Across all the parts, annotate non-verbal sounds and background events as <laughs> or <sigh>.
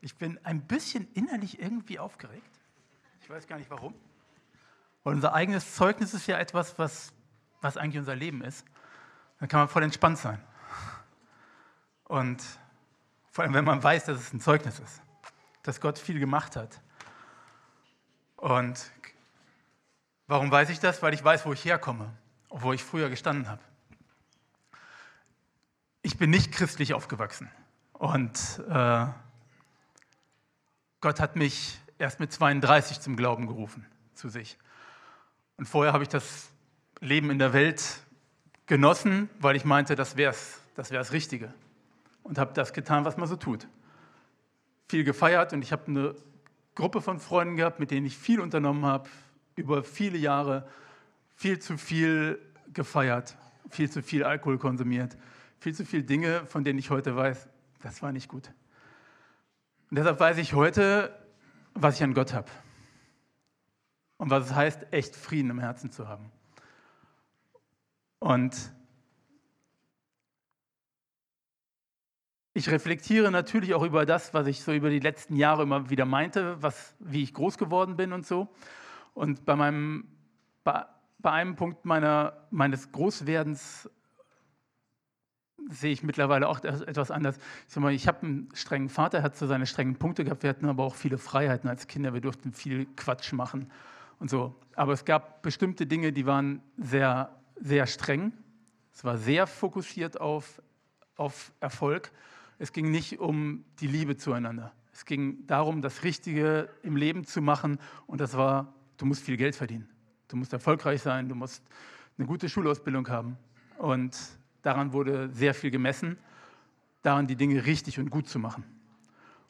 Ich bin ein bisschen innerlich irgendwie aufgeregt. Ich weiß gar nicht warum. Weil unser eigenes Zeugnis ist ja etwas, was, was eigentlich unser Leben ist. Da kann man voll entspannt sein. Und vor allem, wenn man weiß, dass es ein Zeugnis ist, dass Gott viel gemacht hat. Und warum weiß ich das? Weil ich weiß, wo ich herkomme, wo ich früher gestanden habe. Ich bin nicht christlich aufgewachsen. Und äh, Gott hat mich erst mit 32 zum Glauben gerufen zu sich. Und vorher habe ich das Leben in der Welt genossen, weil ich meinte, das wäre das wär's Richtige. Und habe das getan, was man so tut. Viel gefeiert und ich habe eine Gruppe von Freunden gehabt, mit denen ich viel unternommen habe, über viele Jahre viel zu viel gefeiert, viel zu viel Alkohol konsumiert, viel zu viele Dinge, von denen ich heute weiß, das war nicht gut. Und deshalb weiß ich heute, was ich an Gott habe. Und was es heißt, echt Frieden im Herzen zu haben. Und ich reflektiere natürlich auch über das, was ich so über die letzten Jahre immer wieder meinte, was, wie ich groß geworden bin und so. Und bei, meinem, bei, bei einem Punkt meiner, meines Großwerdens sehe ich mittlerweile auch etwas anders. Ich, mal, ich habe einen strengen Vater, er hat so seine strengen Punkte gehabt. Wir hatten aber auch viele Freiheiten als Kinder. Wir durften viel Quatsch machen und so. Aber es gab bestimmte Dinge, die waren sehr, sehr streng. Es war sehr fokussiert auf, auf Erfolg. Es ging nicht um die Liebe zueinander. Es ging darum, das Richtige im Leben zu machen. Und das war, du musst viel Geld verdienen. Du musst erfolgreich sein. Du musst eine gute Schulausbildung haben. Und Daran wurde sehr viel gemessen, daran die Dinge richtig und gut zu machen.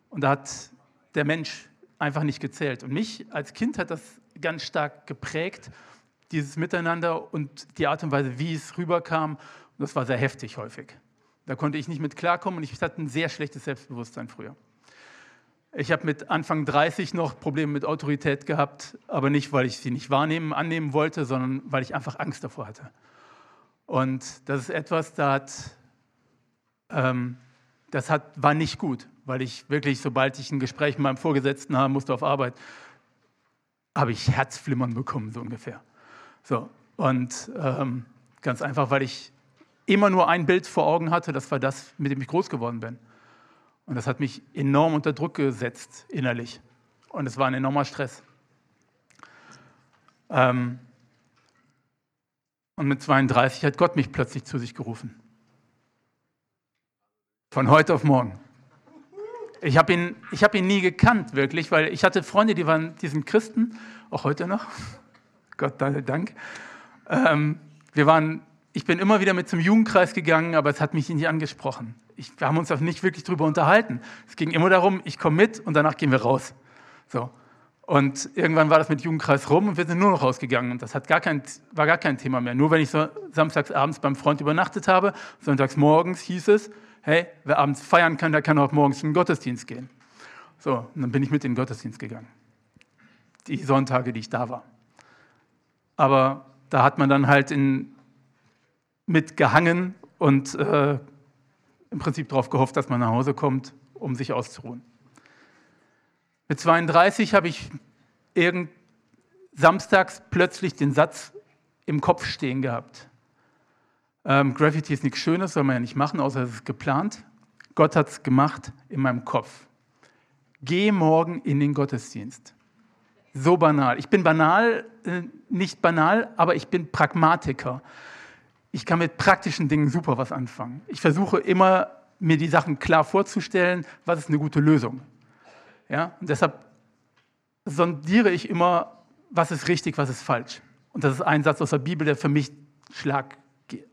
Und da hat der Mensch einfach nicht gezählt. Und mich als Kind hat das ganz stark geprägt, dieses Miteinander und die Art und Weise, wie es rüberkam. Und das war sehr heftig häufig. Da konnte ich nicht mit klarkommen und ich hatte ein sehr schlechtes Selbstbewusstsein früher. Ich habe mit Anfang 30 noch Probleme mit Autorität gehabt, aber nicht, weil ich sie nicht wahrnehmen, annehmen wollte, sondern weil ich einfach Angst davor hatte. Und das ist etwas, das, hat, ähm, das hat, war nicht gut, weil ich wirklich, sobald ich ein Gespräch mit meinem Vorgesetzten haben musste auf Arbeit, habe ich Herzflimmern bekommen, so ungefähr. So, und ähm, ganz einfach, weil ich immer nur ein Bild vor Augen hatte, das war das, mit dem ich groß geworden bin. Und das hat mich enorm unter Druck gesetzt, innerlich. Und es war ein enormer Stress. Ähm, und mit 32 hat Gott mich plötzlich zu sich gerufen. Von heute auf morgen. Ich habe ihn, hab ihn nie gekannt, wirklich, weil ich hatte Freunde, die, waren, die sind Christen, auch heute noch. <laughs> Gott sei Dank. Ähm, wir waren, ich bin immer wieder mit zum Jugendkreis gegangen, aber es hat mich nicht angesprochen. Ich, wir haben uns auch nicht wirklich darüber unterhalten. Es ging immer darum, ich komme mit und danach gehen wir raus. So. Und irgendwann war das mit Jugendkreis rum und wir sind nur noch rausgegangen. Und das hat gar kein, war gar kein Thema mehr. Nur wenn ich so samstags abends beim Freund übernachtet habe, sonntags morgens hieß es, hey, wer abends feiern kann, der kann auch morgens in den Gottesdienst gehen. So, und dann bin ich mit in den Gottesdienst gegangen. Die Sonntage, die ich da war. Aber da hat man dann halt in, mit gehangen und äh, im Prinzip darauf gehofft, dass man nach Hause kommt, um sich auszuruhen. Mit 32 habe ich irgend samstags plötzlich den Satz im Kopf stehen gehabt. Ähm, Graffiti ist nichts Schönes, soll man ja nicht machen, außer es ist geplant. Gott hat es gemacht in meinem Kopf. Geh morgen in den Gottesdienst. So banal. Ich bin banal, äh, nicht banal, aber ich bin Pragmatiker. Ich kann mit praktischen Dingen super was anfangen. Ich versuche immer, mir die Sachen klar vorzustellen, was ist eine gute Lösung. Ja? Und deshalb sondiere ich immer, was ist richtig, was ist falsch. Und das ist ein Satz aus der Bibel, der für mich schlag,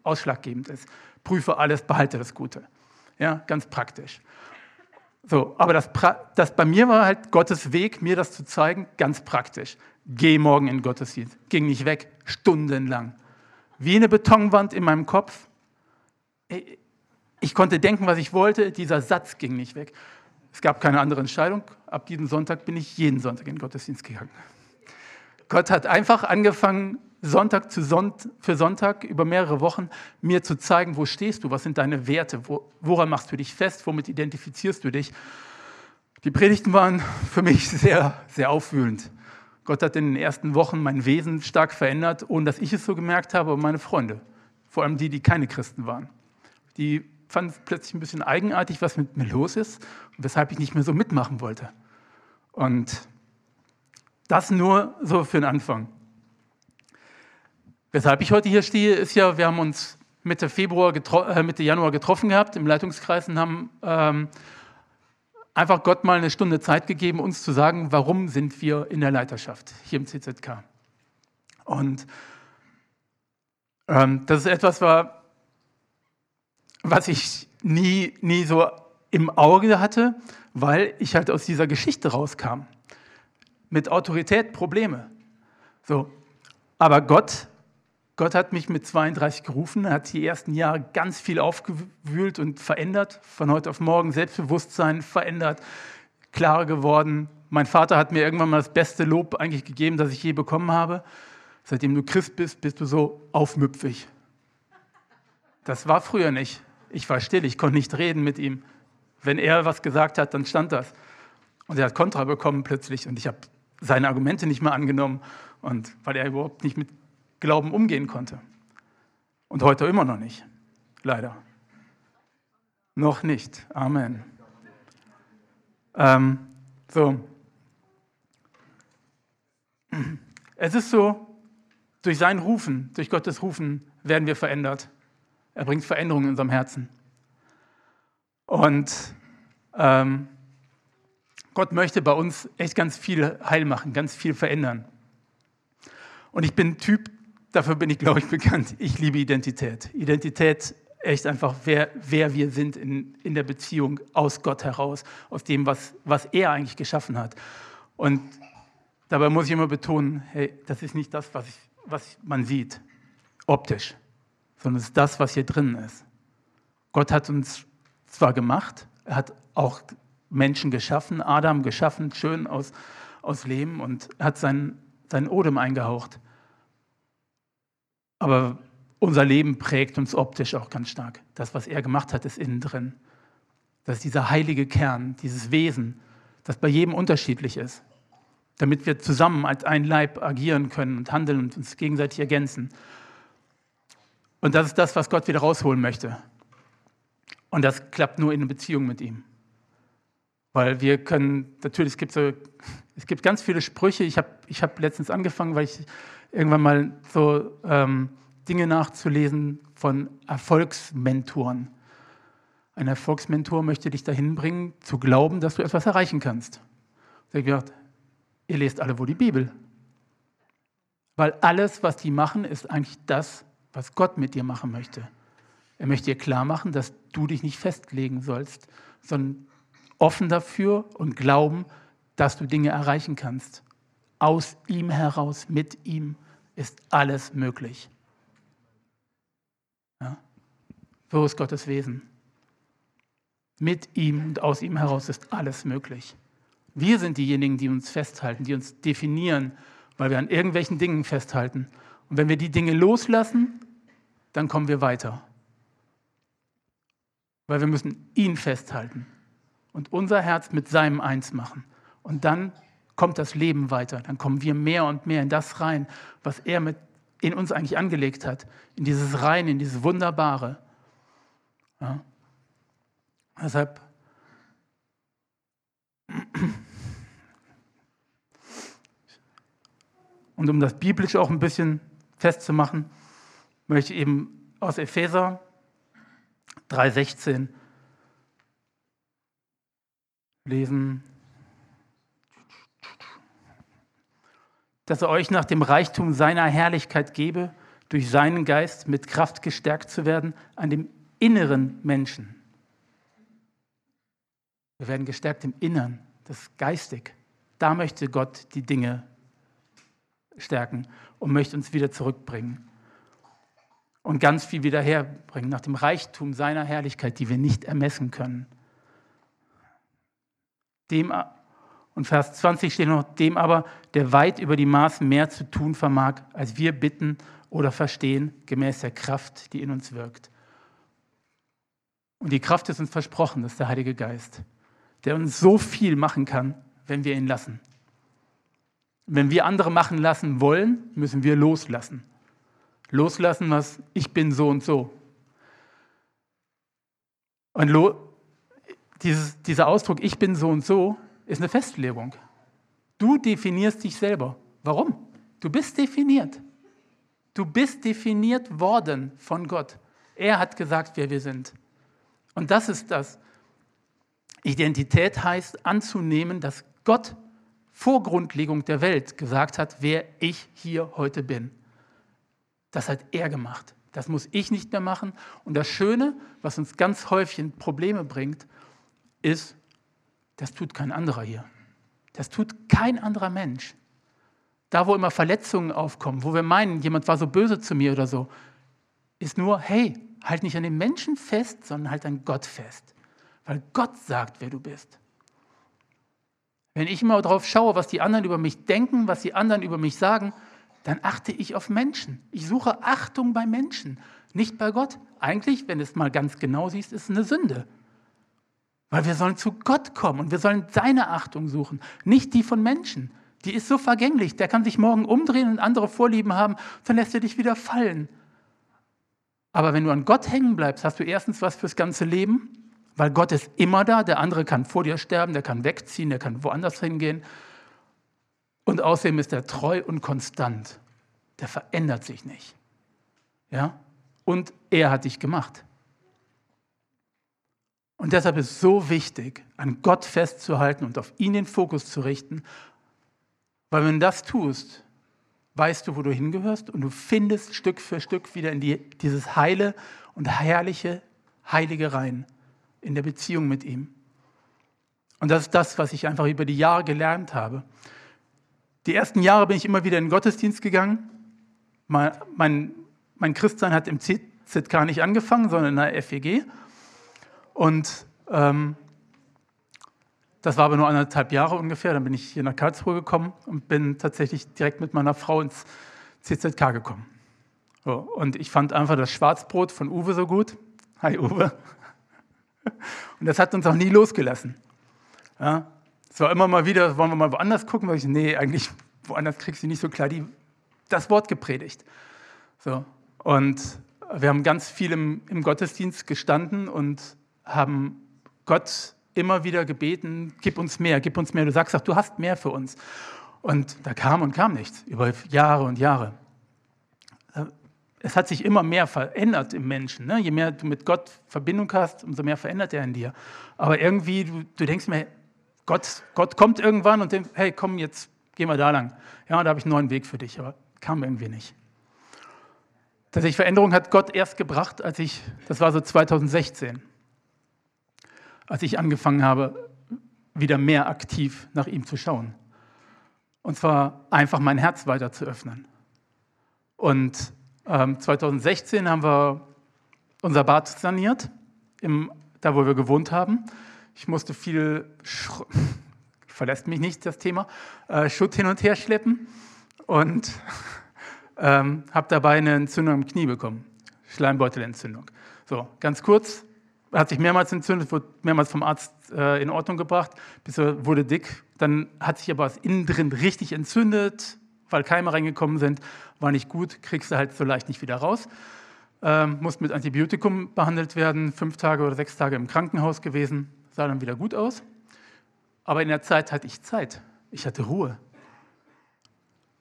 ausschlaggebend ist. Prüfe alles, behalte das Gute. Ja, ganz praktisch. So, aber das, das bei mir war halt Gottes Weg, mir das zu zeigen, ganz praktisch. Geh morgen in Gottesdienst. Ging nicht weg, stundenlang. Wie eine Betonwand in meinem Kopf. Ich konnte denken, was ich wollte, dieser Satz ging nicht weg. Es gab keine andere Entscheidung. Ab diesem Sonntag bin ich jeden Sonntag in den Gottesdienst gegangen. Gott hat einfach angefangen, Sonntag zu Sonntag, für Sonntag über mehrere Wochen mir zu zeigen, wo stehst du, was sind deine Werte, wo, woran machst du dich fest, womit identifizierst du dich. Die Predigten waren für mich sehr, sehr aufwühlend. Gott hat in den ersten Wochen mein Wesen stark verändert, ohne dass ich es so gemerkt habe, aber meine Freunde, vor allem die, die keine Christen waren. Die fanden es plötzlich ein bisschen eigenartig, was mit mir los ist und weshalb ich nicht mehr so mitmachen wollte. Und das nur so für den Anfang. Weshalb ich heute hier stehe, ist ja, wir haben uns Mitte, Februar äh, Mitte Januar getroffen gehabt im Leitungskreis und haben ähm, einfach Gott mal eine Stunde Zeit gegeben, uns zu sagen, warum sind wir in der Leiterschaft hier im CZK. Und ähm, das ist etwas, war, was ich nie, nie so im Auge hatte, weil ich halt aus dieser Geschichte rauskam. Mit Autorität Probleme. So. Aber Gott Gott hat mich mit 32 gerufen, er hat die ersten Jahre ganz viel aufgewühlt und verändert, von heute auf morgen Selbstbewusstsein verändert, klarer geworden. Mein Vater hat mir irgendwann mal das beste Lob eigentlich gegeben, das ich je bekommen habe. Seitdem du Christ bist, bist du so aufmüpfig. Das war früher nicht. Ich war still, ich konnte nicht reden mit ihm. Wenn er was gesagt hat, dann stand das. Und er hat Kontra bekommen plötzlich und ich habe seine Argumente nicht mehr angenommen. Und weil er überhaupt nicht mit Glauben umgehen konnte. Und heute immer noch nicht. Leider. Noch nicht. Amen. Ähm, so. Es ist so, durch sein Rufen, durch Gottes Rufen werden wir verändert. Er bringt Veränderungen in unserem Herzen. Und ähm, Gott möchte bei uns echt ganz viel heil machen, ganz viel verändern. Und ich bin Typ, dafür bin ich, glaube ich, bekannt. Ich liebe Identität. Identität, echt einfach, wer, wer wir sind in, in der Beziehung aus Gott heraus, aus dem, was, was er eigentlich geschaffen hat. Und dabei muss ich immer betonen, hey, das ist nicht das, was, ich, was man sieht, optisch, sondern es ist das, was hier drin ist. Gott hat uns zwar gemacht, er hat auch Menschen geschaffen, Adam geschaffen, schön aus, aus Lehm und hat seinen, seinen Odem eingehaucht. Aber unser Leben prägt uns optisch auch ganz stark. Das, was er gemacht hat, ist innen drin. Das ist dieser heilige Kern, dieses Wesen, das bei jedem unterschiedlich ist, damit wir zusammen als ein Leib agieren können und handeln und uns gegenseitig ergänzen. Und das ist das, was Gott wieder rausholen möchte. Und das klappt nur in einer Beziehung mit ihm. Weil wir können, natürlich, es gibt, so, es gibt ganz viele Sprüche. Ich habe ich hab letztens angefangen, weil ich irgendwann mal so ähm, Dinge nachzulesen von Erfolgsmentoren. Ein Erfolgsmentor möchte dich dahin bringen, zu glauben, dass du etwas erreichen kannst. Da habe ich gedacht, ihr lest alle wohl die Bibel. Weil alles, was die machen, ist eigentlich das, was Gott mit dir machen möchte. Er möchte dir klar machen, dass du dich nicht festlegen sollst, sondern offen dafür und glauben, dass du Dinge erreichen kannst. Aus ihm heraus, mit ihm ist alles möglich. Ja? So ist Gottes Wesen. Mit ihm und aus ihm heraus ist alles möglich. Wir sind diejenigen, die uns festhalten, die uns definieren, weil wir an irgendwelchen Dingen festhalten. Und wenn wir die Dinge loslassen, dann kommen wir weiter. Weil wir müssen ihn festhalten und unser Herz mit seinem eins machen. Und dann kommt das Leben weiter. Dann kommen wir mehr und mehr in das rein, was er mit in uns eigentlich angelegt hat. In dieses Rein, in dieses Wunderbare. Ja. Deshalb <clears throat> und um das Biblische auch ein bisschen festzumachen, möchte ich eben aus Epheser 3,16 lesen. dass er euch nach dem Reichtum seiner Herrlichkeit gebe, durch seinen Geist mit Kraft gestärkt zu werden an dem inneren Menschen. Wir werden gestärkt im Innern, das ist geistig. Da möchte Gott die Dinge stärken und möchte uns wieder zurückbringen und ganz viel wieder herbringen nach dem Reichtum seiner Herrlichkeit, die wir nicht ermessen können. Dem und Vers 20 steht noch, dem aber, der weit über die Maßen mehr zu tun vermag, als wir bitten oder verstehen, gemäß der Kraft, die in uns wirkt. Und die Kraft ist uns versprochen, das ist der Heilige Geist. der uns so viel machen kann, wenn wir ihn lassen. Wenn wir andere machen lassen wollen, müssen wir loslassen. Loslassen, was ich bin so und so. Und dieses, dieser Ausdruck, ich bin so und so, ist eine Festlegung. Du definierst dich selber. Warum? Du bist definiert. Du bist definiert worden von Gott. Er hat gesagt, wer wir sind. Und das ist das. Identität heißt anzunehmen, dass Gott vor Grundlegung der Welt gesagt hat, wer ich hier heute bin. Das hat er gemacht. Das muss ich nicht mehr machen. Und das Schöne, was uns ganz häufig in Probleme bringt, ist, das tut kein anderer hier. Das tut kein anderer Mensch. Da, wo immer Verletzungen aufkommen, wo wir meinen, jemand war so böse zu mir oder so, ist nur, hey, halt nicht an den Menschen fest, sondern halt an Gott fest. Weil Gott sagt, wer du bist. Wenn ich immer darauf schaue, was die anderen über mich denken, was die anderen über mich sagen, dann achte ich auf Menschen. Ich suche Achtung bei Menschen, nicht bei Gott. Eigentlich, wenn du es mal ganz genau siehst, ist es eine Sünde. Weil wir sollen zu Gott kommen und wir sollen seine Achtung suchen, nicht die von Menschen. Die ist so vergänglich, der kann sich morgen umdrehen und andere Vorlieben haben, dann lässt er dich wieder fallen. Aber wenn du an Gott hängen bleibst, hast du erstens was fürs ganze Leben, weil Gott ist immer da, der andere kann vor dir sterben, der kann wegziehen, der kann woanders hingehen. Und außerdem ist er treu und konstant. Der verändert sich nicht. Ja? Und er hat dich gemacht. Und deshalb ist es so wichtig, an Gott festzuhalten und auf ihn den Fokus zu richten, weil wenn du das tust, weißt du, wo du hingehörst und du findest Stück für Stück wieder in die, dieses heile und herrliche, heilige rein in der Beziehung mit ihm. Und das ist das, was ich einfach über die Jahre gelernt habe. Die ersten Jahre bin ich immer wieder in den Gottesdienst gegangen. Mein, mein, mein Christsein hat im ZK nicht angefangen, sondern in der FEG. Und ähm, das war aber nur anderthalb Jahre ungefähr. Dann bin ich hier nach Karlsruhe gekommen und bin tatsächlich direkt mit meiner Frau ins CZK gekommen. So, und ich fand einfach das Schwarzbrot von Uwe so gut. Hi Uwe. Und das hat uns auch nie losgelassen. Ja, es war immer mal wieder, wollen wir mal woanders gucken? Weil ich, nee, eigentlich woanders kriegst du nicht so klar die, das Wort gepredigt. So. Und wir haben ganz viel im, im Gottesdienst gestanden und haben Gott immer wieder gebeten, gib uns mehr, gib uns mehr. Du sagst auch, du hast mehr für uns. Und da kam und kam nichts, über Jahre und Jahre. Es hat sich immer mehr verändert im Menschen. Ne? Je mehr du mit Gott Verbindung hast, umso mehr verändert er in dir. Aber irgendwie, du, du denkst mir, Gott, Gott kommt irgendwann und denkt, hey, komm, jetzt gehen wir da lang. Ja, da habe ich einen neuen Weg für dich, aber kam irgendwie nicht. Tatsächlich Veränderung hat Gott erst gebracht, als ich, das war so 2016 als ich angefangen habe, wieder mehr aktiv nach ihm zu schauen. Und zwar einfach mein Herz weiter zu öffnen. Und ähm, 2016 haben wir unser Bad saniert, im, da wo wir gewohnt haben. Ich musste viel, <laughs> verlässt mich nicht das Thema, äh, Schutt hin und her schleppen und <laughs> ähm, habe dabei eine Entzündung im Knie bekommen, Schleimbeutelentzündung. So, ganz kurz, hat sich mehrmals entzündet, wurde mehrmals vom Arzt äh, in Ordnung gebracht, bis er wurde dick. Dann hat sich aber was innen drin richtig entzündet, weil Keime reingekommen sind. War nicht gut, kriegst du halt so leicht nicht wieder raus. Ähm, musste mit Antibiotikum behandelt werden, fünf Tage oder sechs Tage im Krankenhaus gewesen, sah dann wieder gut aus. Aber in der Zeit hatte ich Zeit. Ich hatte Ruhe.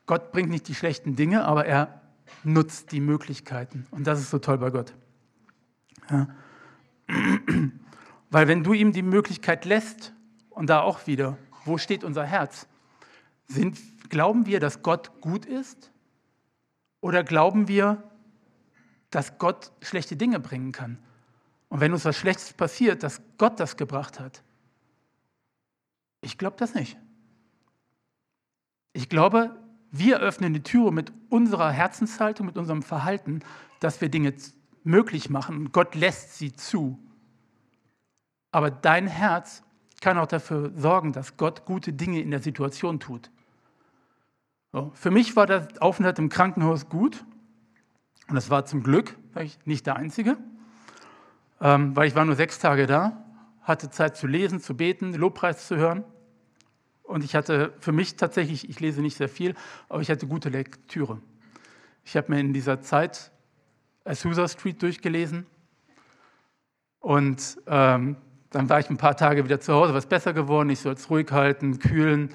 Gott bringt nicht die schlechten Dinge, aber er nutzt die Möglichkeiten. Und das ist so toll bei Gott. Ja. <clears throat> Weil wenn du ihm die Möglichkeit lässt, und da auch wieder, wo steht unser Herz? Sind, glauben wir, dass Gott gut ist? Oder glauben wir, dass Gott schlechte Dinge bringen kann? Und wenn uns was Schlechtes passiert, dass Gott das gebracht hat? Ich glaube das nicht. Ich glaube, wir öffnen die Türe mit unserer Herzenshaltung, mit unserem Verhalten, dass wir Dinge möglich machen. Gott lässt sie zu. Aber dein Herz kann auch dafür sorgen, dass Gott gute Dinge in der Situation tut. Für mich war der Aufenthalt im Krankenhaus gut. Und das war zum Glück nicht der einzige, ähm, weil ich war nur sechs Tage da, hatte Zeit zu lesen, zu beten, Lobpreis zu hören. Und ich hatte für mich tatsächlich, ich lese nicht sehr viel, aber ich hatte gute Lektüre. Ich habe mir in dieser Zeit Azusa Street durchgelesen und ähm, dann war ich ein paar Tage wieder zu Hause, was besser geworden. Ich soll es ruhig halten, kühlen.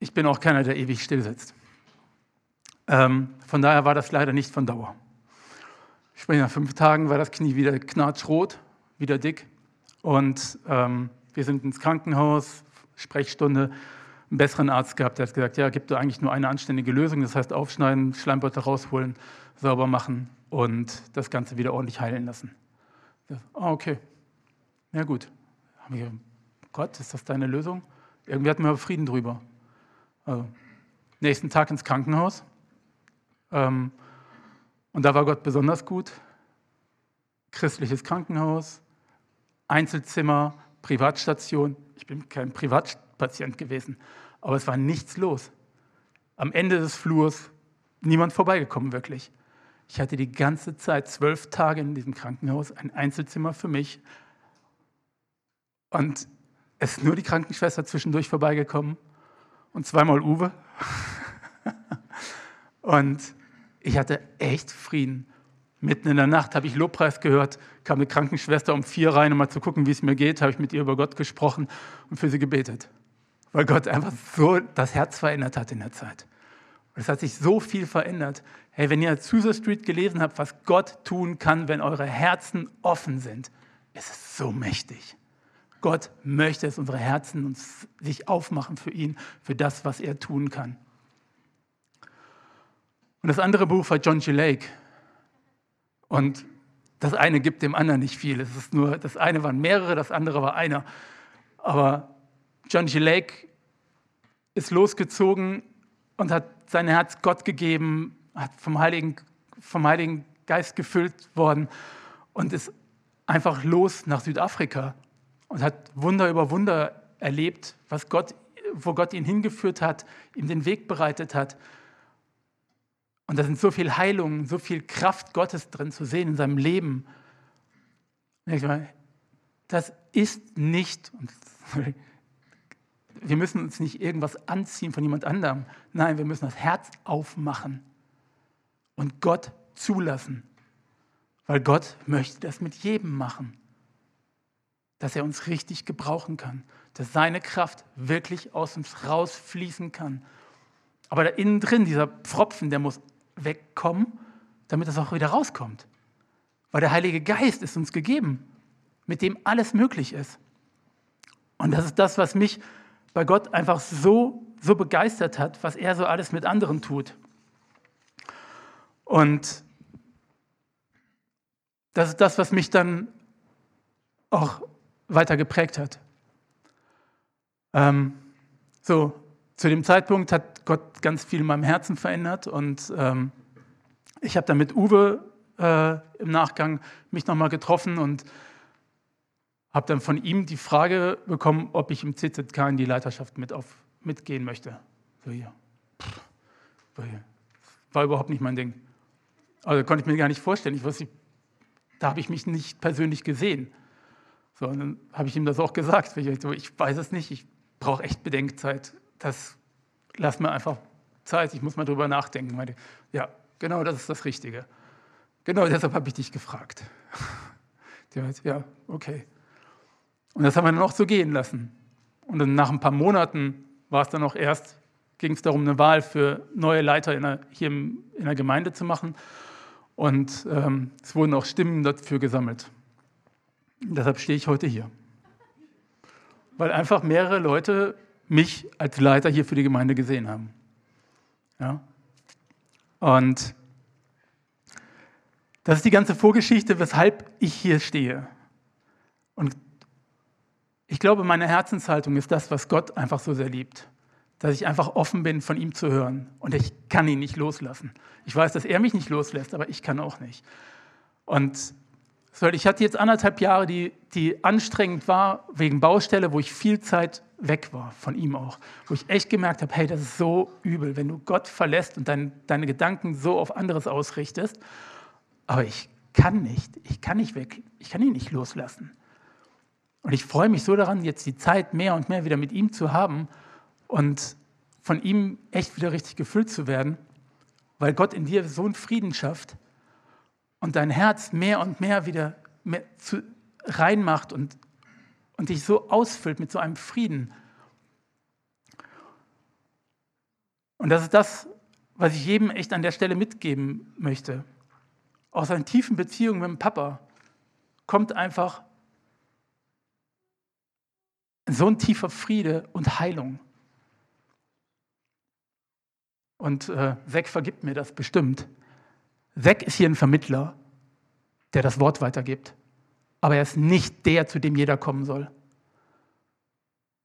Ich bin auch keiner, der ewig still sitzt. Ähm, von daher war das leider nicht von Dauer. Sprich, nach fünf Tagen war das Knie wieder knatschrot, wieder dick. Und ähm, wir sind ins Krankenhaus, Sprechstunde, einen besseren Arzt gehabt, der hat gesagt, ja, gibt es eigentlich nur eine anständige Lösung, das heißt aufschneiden, Schleimbeutel rausholen, sauber machen und das Ganze wieder ordentlich heilen lassen. Ah, okay. Ja gut. Gott, ist das deine Lösung? Irgendwie hatten wir Frieden drüber. Also, nächsten Tag ins Krankenhaus. Ähm, und da war Gott besonders gut. Christliches Krankenhaus, Einzelzimmer, Privatstation. Ich bin kein Privatpatient gewesen, aber es war nichts los. Am Ende des Flurs niemand vorbeigekommen, wirklich. Ich hatte die ganze Zeit, zwölf Tage in diesem Krankenhaus, ein Einzelzimmer für mich. Und es ist nur die Krankenschwester zwischendurch vorbeigekommen und zweimal Uwe. <laughs> und ich hatte echt Frieden. Mitten in der Nacht habe ich Lobpreis gehört, kam eine Krankenschwester um vier rein, um mal zu gucken, wie es mir geht, habe ich mit ihr über Gott gesprochen und für sie gebetet. Weil Gott einfach so das Herz verändert hat in der Zeit. Und es hat sich so viel verändert. Hey, wenn ihr Susa Street gelesen habt, was Gott tun kann, wenn eure Herzen offen sind, ist es so mächtig. Gott möchte es, unsere Herzen uns sich aufmachen für ihn, für das, was er tun kann. Und das andere Buch war John G. Lake. Und das eine gibt dem anderen nicht viel. Es ist nur, das eine waren mehrere, das andere war einer. Aber John G. Lake ist losgezogen und hat sein Herz Gott gegeben, hat vom Heiligen, vom Heiligen Geist gefüllt worden und ist einfach los nach Südafrika und hat Wunder über Wunder erlebt, was Gott, wo Gott ihn hingeführt hat, ihm den Weg bereitet hat. Und da sind so viel Heilung, so viel Kraft Gottes drin zu sehen in seinem Leben. Das ist nicht, wir müssen uns nicht irgendwas anziehen von jemand anderem. Nein, wir müssen das Herz aufmachen und Gott zulassen. Weil Gott möchte das mit jedem machen. Dass er uns richtig gebrauchen kann. Dass seine Kraft wirklich aus uns rausfließen kann. Aber da innen drin, dieser Pfropfen, der muss wegkommen, damit das auch wieder rauskommt. Weil der Heilige Geist ist uns gegeben, mit dem alles möglich ist. Und das ist das, was mich bei Gott einfach so, so begeistert hat, was er so alles mit anderen tut. Und das ist das, was mich dann auch weiter geprägt hat. Ähm, so, zu dem Zeitpunkt hat Gott ganz viel in meinem Herzen verändert und ähm, ich habe dann mit Uwe äh, im Nachgang mich nochmal getroffen und habe dann von ihm die Frage bekommen, ob ich im CZK in die Leiterschaft mit auf, mitgehen möchte. So hier. War überhaupt nicht mein Ding. Also konnte ich mir gar nicht vorstellen. Ich wusste, da habe ich mich nicht persönlich gesehen. So, und dann habe ich ihm das auch gesagt. Ich, so, ich weiß es nicht, ich brauche echt Bedenkzeit das lass mir einfach Zeit, ich muss mal drüber nachdenken. Meine, ja, genau das ist das Richtige. Genau deshalb habe ich dich gefragt. <laughs> ja, okay. Und das haben wir dann auch so gehen lassen. Und dann nach ein paar Monaten war es dann auch erst, ging es darum, eine Wahl für neue Leiter in der, hier in der Gemeinde zu machen. Und ähm, es wurden auch Stimmen dafür gesammelt. Deshalb stehe ich heute hier. Weil einfach mehrere Leute mich als Leiter hier für die Gemeinde gesehen haben. Ja? Und das ist die ganze Vorgeschichte, weshalb ich hier stehe. Und ich glaube, meine Herzenshaltung ist das, was Gott einfach so sehr liebt. Dass ich einfach offen bin, von ihm zu hören. Und ich kann ihn nicht loslassen. Ich weiß, dass er mich nicht loslässt, aber ich kann auch nicht. Und ich hatte jetzt anderthalb Jahre, die, die anstrengend war, wegen Baustelle, wo ich viel Zeit weg war, von ihm auch. Wo ich echt gemerkt habe, hey, das ist so übel, wenn du Gott verlässt und dein, deine Gedanken so auf anderes ausrichtest. Aber ich kann nicht, ich kann nicht weg, ich kann ihn nicht loslassen. Und ich freue mich so daran, jetzt die Zeit mehr und mehr wieder mit ihm zu haben und von ihm echt wieder richtig gefüllt zu werden, weil Gott in dir so einen Frieden schafft und dein Herz mehr und mehr wieder mehr zu, reinmacht und, und dich so ausfüllt mit so einem Frieden. Und das ist das, was ich jedem echt an der Stelle mitgeben möchte. Aus einer tiefen Beziehung mit dem Papa kommt einfach so ein tiefer Friede und Heilung. Und äh, Zack vergibt mir das bestimmt. Zack ist hier ein Vermittler, der das Wort weitergibt. Aber er ist nicht der, zu dem jeder kommen soll.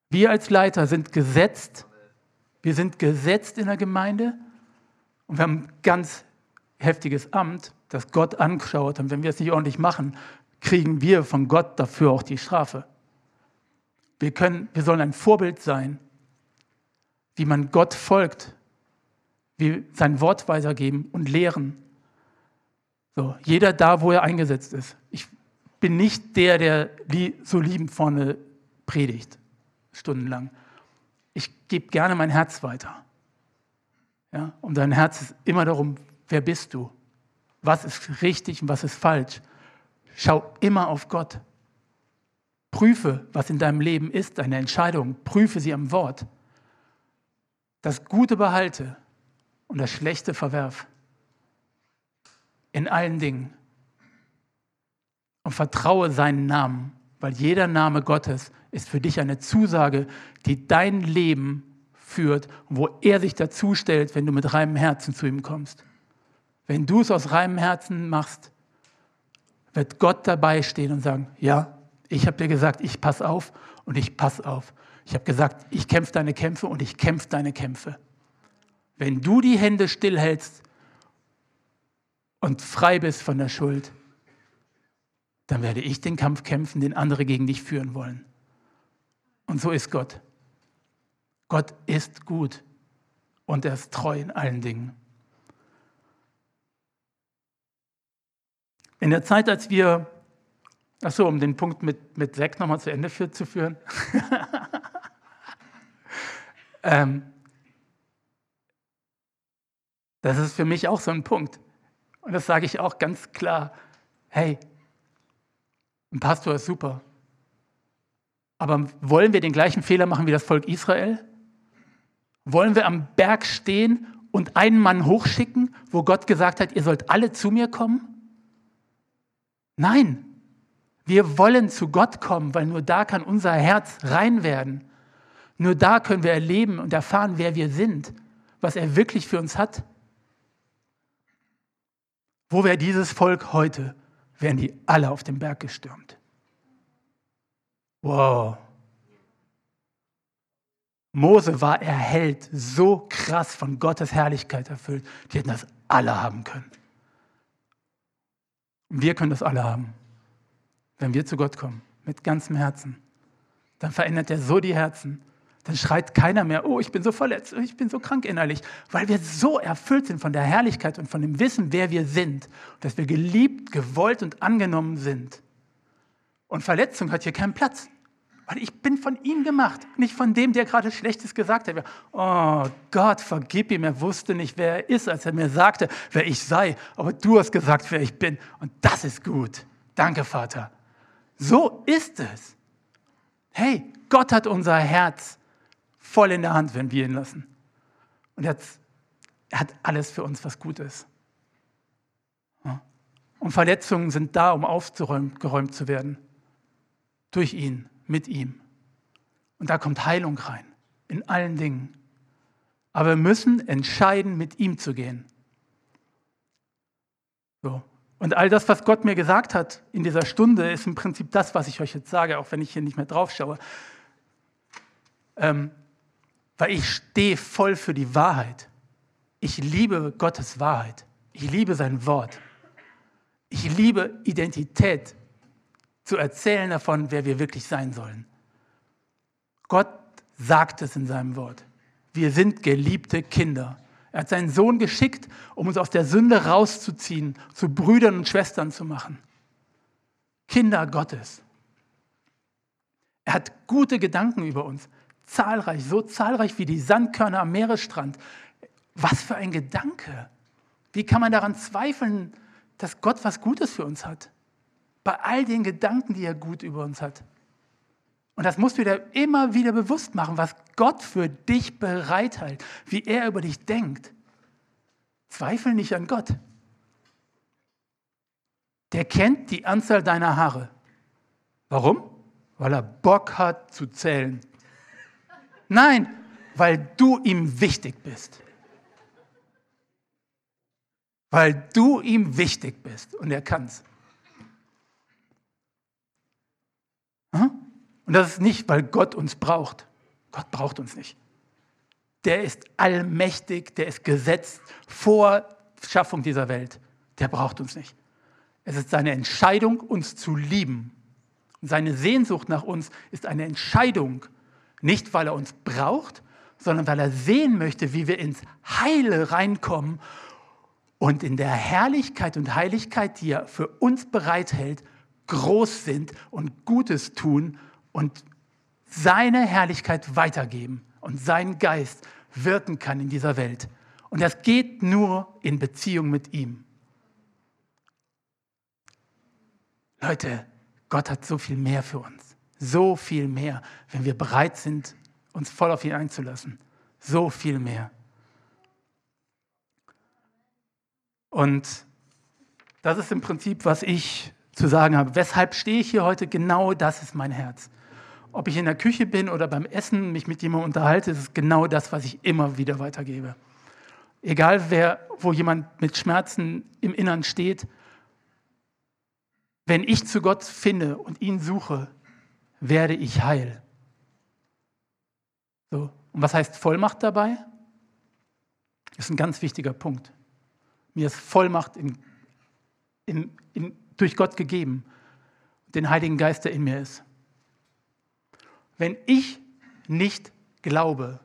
Wir als Leiter sind gesetzt. Wir sind gesetzt in der Gemeinde und wir haben ein ganz heftiges Amt, das Gott anschaut. Und wenn wir es nicht ordentlich machen, kriegen wir von Gott dafür auch die Strafe. Wir, können, wir sollen ein Vorbild sein, wie man Gott folgt, wie sein Wort weitergeben und lehren. So, jeder da, wo er eingesetzt ist. Ich bin nicht der, der so liebend vorne predigt, stundenlang. Ich gebe gerne mein Herz weiter. Ja, und dein Herz ist immer darum, wer bist du? Was ist richtig und was ist falsch? Schau immer auf Gott. Prüfe, was in deinem Leben ist, deine Entscheidung. Prüfe sie am Wort. Das Gute behalte und das Schlechte verwerf. In allen Dingen. Und vertraue seinen Namen, weil jeder Name Gottes ist für dich eine Zusage, die dein Leben führt und wo er sich dazu stellt, wenn du mit reinem Herzen zu ihm kommst. Wenn du es aus reinem Herzen machst, wird Gott dabei stehen und sagen, ja, ich habe dir gesagt, ich pass auf und ich pass auf. Ich habe gesagt, ich kämpfe deine Kämpfe und ich kämpfe deine Kämpfe. Wenn du die Hände stillhältst und frei bist von der Schuld, dann werde ich den Kampf kämpfen, den andere gegen dich führen wollen. Und so ist Gott. Gott ist gut und er ist treu in allen Dingen. In der Zeit, als wir, achso, um den Punkt mit, mit Zack nochmal zu Ende zu führen, <laughs> ähm, das ist für mich auch so ein Punkt. Und das sage ich auch ganz klar. Hey, ein Pastor ist super. Aber wollen wir den gleichen Fehler machen wie das Volk Israel? Wollen wir am Berg stehen und einen Mann hochschicken, wo Gott gesagt hat, ihr sollt alle zu mir kommen? Nein, wir wollen zu Gott kommen, weil nur da kann unser Herz rein werden. Nur da können wir erleben und erfahren, wer wir sind, was er wirklich für uns hat. Wo wäre dieses Volk heute, wären die alle auf den Berg gestürmt. Wow. Mose war erhellt, so krass von Gottes Herrlichkeit erfüllt. Die hätten das alle haben können. Wir können das alle haben, wenn wir zu Gott kommen, mit ganzem Herzen. Dann verändert er so die Herzen. Dann schreit keiner mehr, oh, ich bin so verletzt, ich bin so krank innerlich, weil wir so erfüllt sind von der Herrlichkeit und von dem Wissen, wer wir sind, dass wir geliebt, gewollt und angenommen sind. Und Verletzung hat hier keinen Platz. Weil ich bin von ihm gemacht, nicht von dem, der gerade Schlechtes gesagt hat. Oh Gott, vergib ihm, er wusste nicht, wer er ist, als er mir sagte, wer ich sei. Aber du hast gesagt, wer ich bin. Und das ist gut. Danke, Vater. So ist es. Hey, Gott hat unser Herz voll in der Hand, wenn wir ihn lassen. Und er hat, alles für uns, was gut ist. Und Verletzungen sind da, um aufgeräumt zu werden. Durch ihn mit ihm. Und da kommt Heilung rein, in allen Dingen. Aber wir müssen entscheiden, mit ihm zu gehen. So. Und all das, was Gott mir gesagt hat in dieser Stunde, ist im Prinzip das, was ich euch jetzt sage, auch wenn ich hier nicht mehr drauf schaue. Ähm, weil ich stehe voll für die Wahrheit. Ich liebe Gottes Wahrheit. Ich liebe sein Wort. Ich liebe Identität zu erzählen davon, wer wir wirklich sein sollen. Gott sagt es in seinem Wort. Wir sind geliebte Kinder. Er hat seinen Sohn geschickt, um uns aus der Sünde rauszuziehen, zu Brüdern und Schwestern zu machen. Kinder Gottes. Er hat gute Gedanken über uns. Zahlreich, so zahlreich wie die Sandkörner am Meeresstrand. Was für ein Gedanke. Wie kann man daran zweifeln, dass Gott was Gutes für uns hat? Bei all den Gedanken, die er gut über uns hat. Und das musst du dir immer wieder bewusst machen, was Gott für dich bereithält, wie er über dich denkt. Zweifel nicht an Gott. Der kennt die Anzahl deiner Haare. Warum? Weil er Bock hat zu zählen. Nein, weil du ihm wichtig bist. Weil du ihm wichtig bist und er kann's. Und das ist nicht, weil Gott uns braucht. Gott braucht uns nicht. Der ist allmächtig, der ist gesetzt vor Schaffung dieser Welt. Der braucht uns nicht. Es ist seine Entscheidung, uns zu lieben. Seine Sehnsucht nach uns ist eine Entscheidung, nicht weil er uns braucht, sondern weil er sehen möchte, wie wir ins Heile reinkommen und in der Herrlichkeit und Heiligkeit, die er für uns bereithält, groß sind und Gutes tun und seine Herrlichkeit weitergeben und sein Geist wirken kann in dieser Welt. Und das geht nur in Beziehung mit ihm. Leute, Gott hat so viel mehr für uns. So viel mehr, wenn wir bereit sind, uns voll auf ihn einzulassen. So viel mehr. Und das ist im Prinzip, was ich zu sagen habe. Weshalb stehe ich hier heute? Genau das ist mein Herz. Ob ich in der Küche bin oder beim Essen mich mit jemandem unterhalte, ist es genau das, was ich immer wieder weitergebe. Egal wer, wo jemand mit Schmerzen im Innern steht, wenn ich zu Gott finde und ihn suche, werde ich heil. So. Und was heißt Vollmacht dabei? Das ist ein ganz wichtiger Punkt. Mir ist Vollmacht in, in, in, durch Gott gegeben, den Heiligen Geist, der in mir ist. Wenn ich nicht glaube,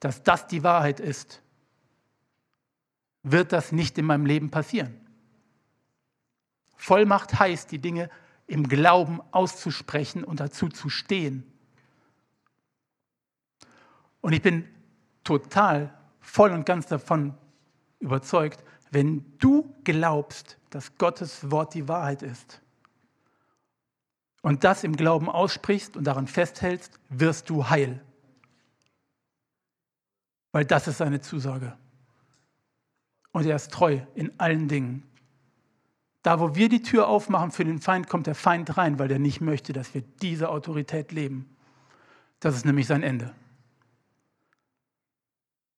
dass das die Wahrheit ist, wird das nicht in meinem Leben passieren. Vollmacht heißt, die Dinge im Glauben auszusprechen und dazu zu stehen. Und ich bin total voll und ganz davon überzeugt, wenn du glaubst, dass Gottes Wort die Wahrheit ist und das im Glauben aussprichst und daran festhältst, wirst du heil. Weil das ist seine Zusage. Und er ist treu in allen Dingen. Da, wo wir die Tür aufmachen für den Feind, kommt der Feind rein, weil er nicht möchte, dass wir diese Autorität leben. Das ist nämlich sein Ende.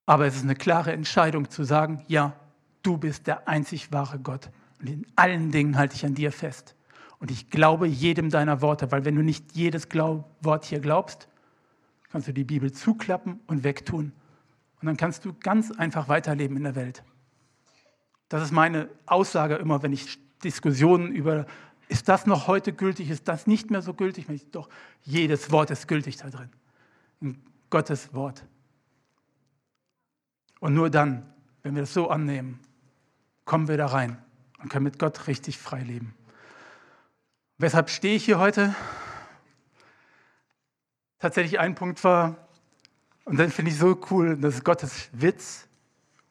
Aber es ist eine klare Entscheidung zu sagen, ja, du bist der einzig wahre Gott. Und in allen Dingen halte ich an dir fest. Und ich glaube jedem deiner Worte, weil wenn du nicht jedes Glaub Wort hier glaubst, kannst du die Bibel zuklappen und wegtun. Und dann kannst du ganz einfach weiterleben in der Welt. Das ist meine Aussage immer, wenn ich Diskussionen über, ist das noch heute gültig, ist das nicht mehr so gültig? Doch, jedes Wort ist gültig da drin. In Gottes Wort. Und nur dann, wenn wir das so annehmen, kommen wir da rein und können mit Gott richtig frei leben. Weshalb stehe ich hier heute? Tatsächlich ein Punkt war, und dann finde ich so cool, das ist Gottes Witz,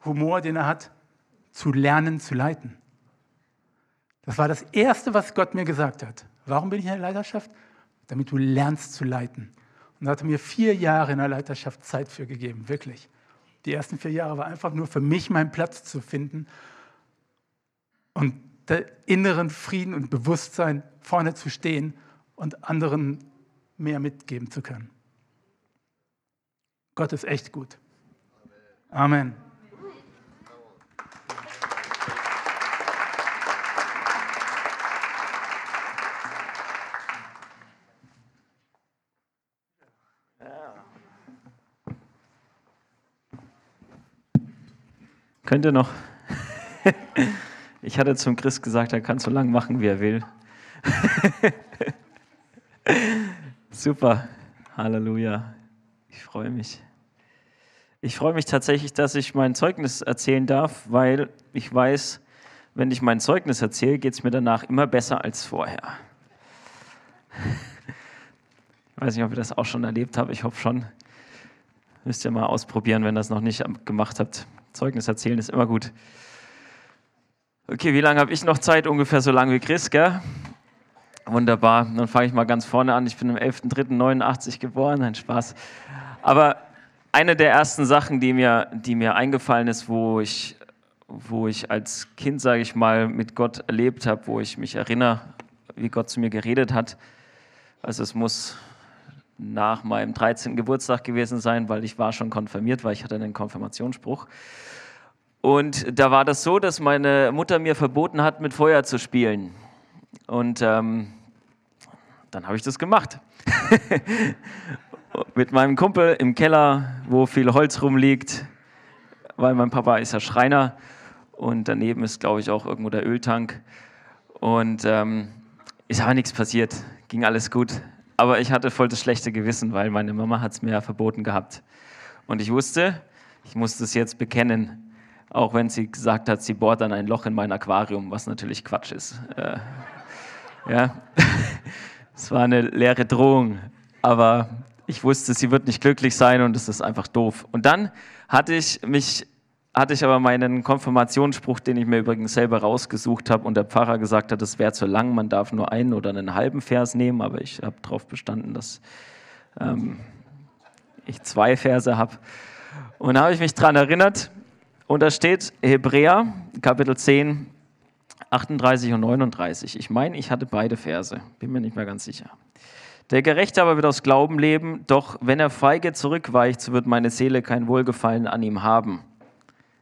Humor, den er hat, zu lernen zu leiten. Das war das Erste, was Gott mir gesagt hat. Warum bin ich in der Leiterschaft? Damit du lernst zu leiten. Und da hat er mir vier Jahre in der Leiterschaft Zeit für gegeben, wirklich. Die ersten vier Jahre war einfach nur für mich meinen Platz zu finden und der inneren Frieden und Bewusstsein vorne zu stehen und anderen mehr mitgeben zu können. Gott ist echt gut. Amen. Könnt ihr noch? <laughs> Ich hatte zum Christ gesagt, er kann so lang machen, wie er will. <laughs> Super. Halleluja. Ich freue mich. Ich freue mich tatsächlich, dass ich mein Zeugnis erzählen darf, weil ich weiß, wenn ich mein Zeugnis erzähle, geht es mir danach immer besser als vorher. <laughs> Ich weiß nicht, ob ihr das auch schon erlebt habt. Ich hoffe schon. Müsst ihr mal ausprobieren, wenn ihr das noch nicht gemacht habt. Zeugnis erzählen ist immer gut. Okay, wie lange habe ich noch Zeit? Ungefähr so lange wie Chris, gell? Wunderbar. Dann fange ich mal ganz vorne an. Ich bin am 11.03.89 geboren. Ein Spaß. Aber eine der ersten Sachen, die mir, die mir eingefallen ist, wo ich, wo ich als Kind, sage ich mal, mit Gott erlebt habe, wo ich mich erinnere, wie Gott zu mir geredet hat. Also es muss nach meinem 13. Geburtstag gewesen sein, weil ich war schon konfirmiert, weil ich hatte einen Konfirmationsspruch. Und da war das so, dass meine Mutter mir verboten hat, mit Feuer zu spielen. Und ähm, dann habe ich das gemacht. <laughs> mit meinem Kumpel im Keller, wo viel Holz rumliegt, weil mein Papa ist ja Schreiner und daneben ist, glaube ich, auch irgendwo der Öltank. Und ähm, ist aber nichts passiert, ging alles gut. Aber ich hatte voll das schlechte Gewissen, weil meine Mama hat es mir ja verboten gehabt. Und ich wusste, ich muss das jetzt bekennen, auch wenn sie gesagt hat, sie bohrt dann ein Loch in mein Aquarium, was natürlich Quatsch ist. Äh, ja, <laughs> es war eine leere Drohung, aber ich wusste, sie wird nicht glücklich sein und es ist einfach doof. Und dann hatte ich mich hatte ich aber meinen Konfirmationsspruch, den ich mir übrigens selber rausgesucht habe und der Pfarrer gesagt hat, es wäre zu lang, man darf nur einen oder einen halben Vers nehmen, aber ich habe darauf bestanden, dass ähm, ich zwei Verse habe. Und da habe ich mich daran erinnert und da steht Hebräer, Kapitel 10, 38 und 39. Ich meine, ich hatte beide Verse, bin mir nicht mehr ganz sicher. Der Gerechte aber wird aus Glauben leben, doch wenn er feige zurückweicht, so wird meine Seele kein Wohlgefallen an ihm haben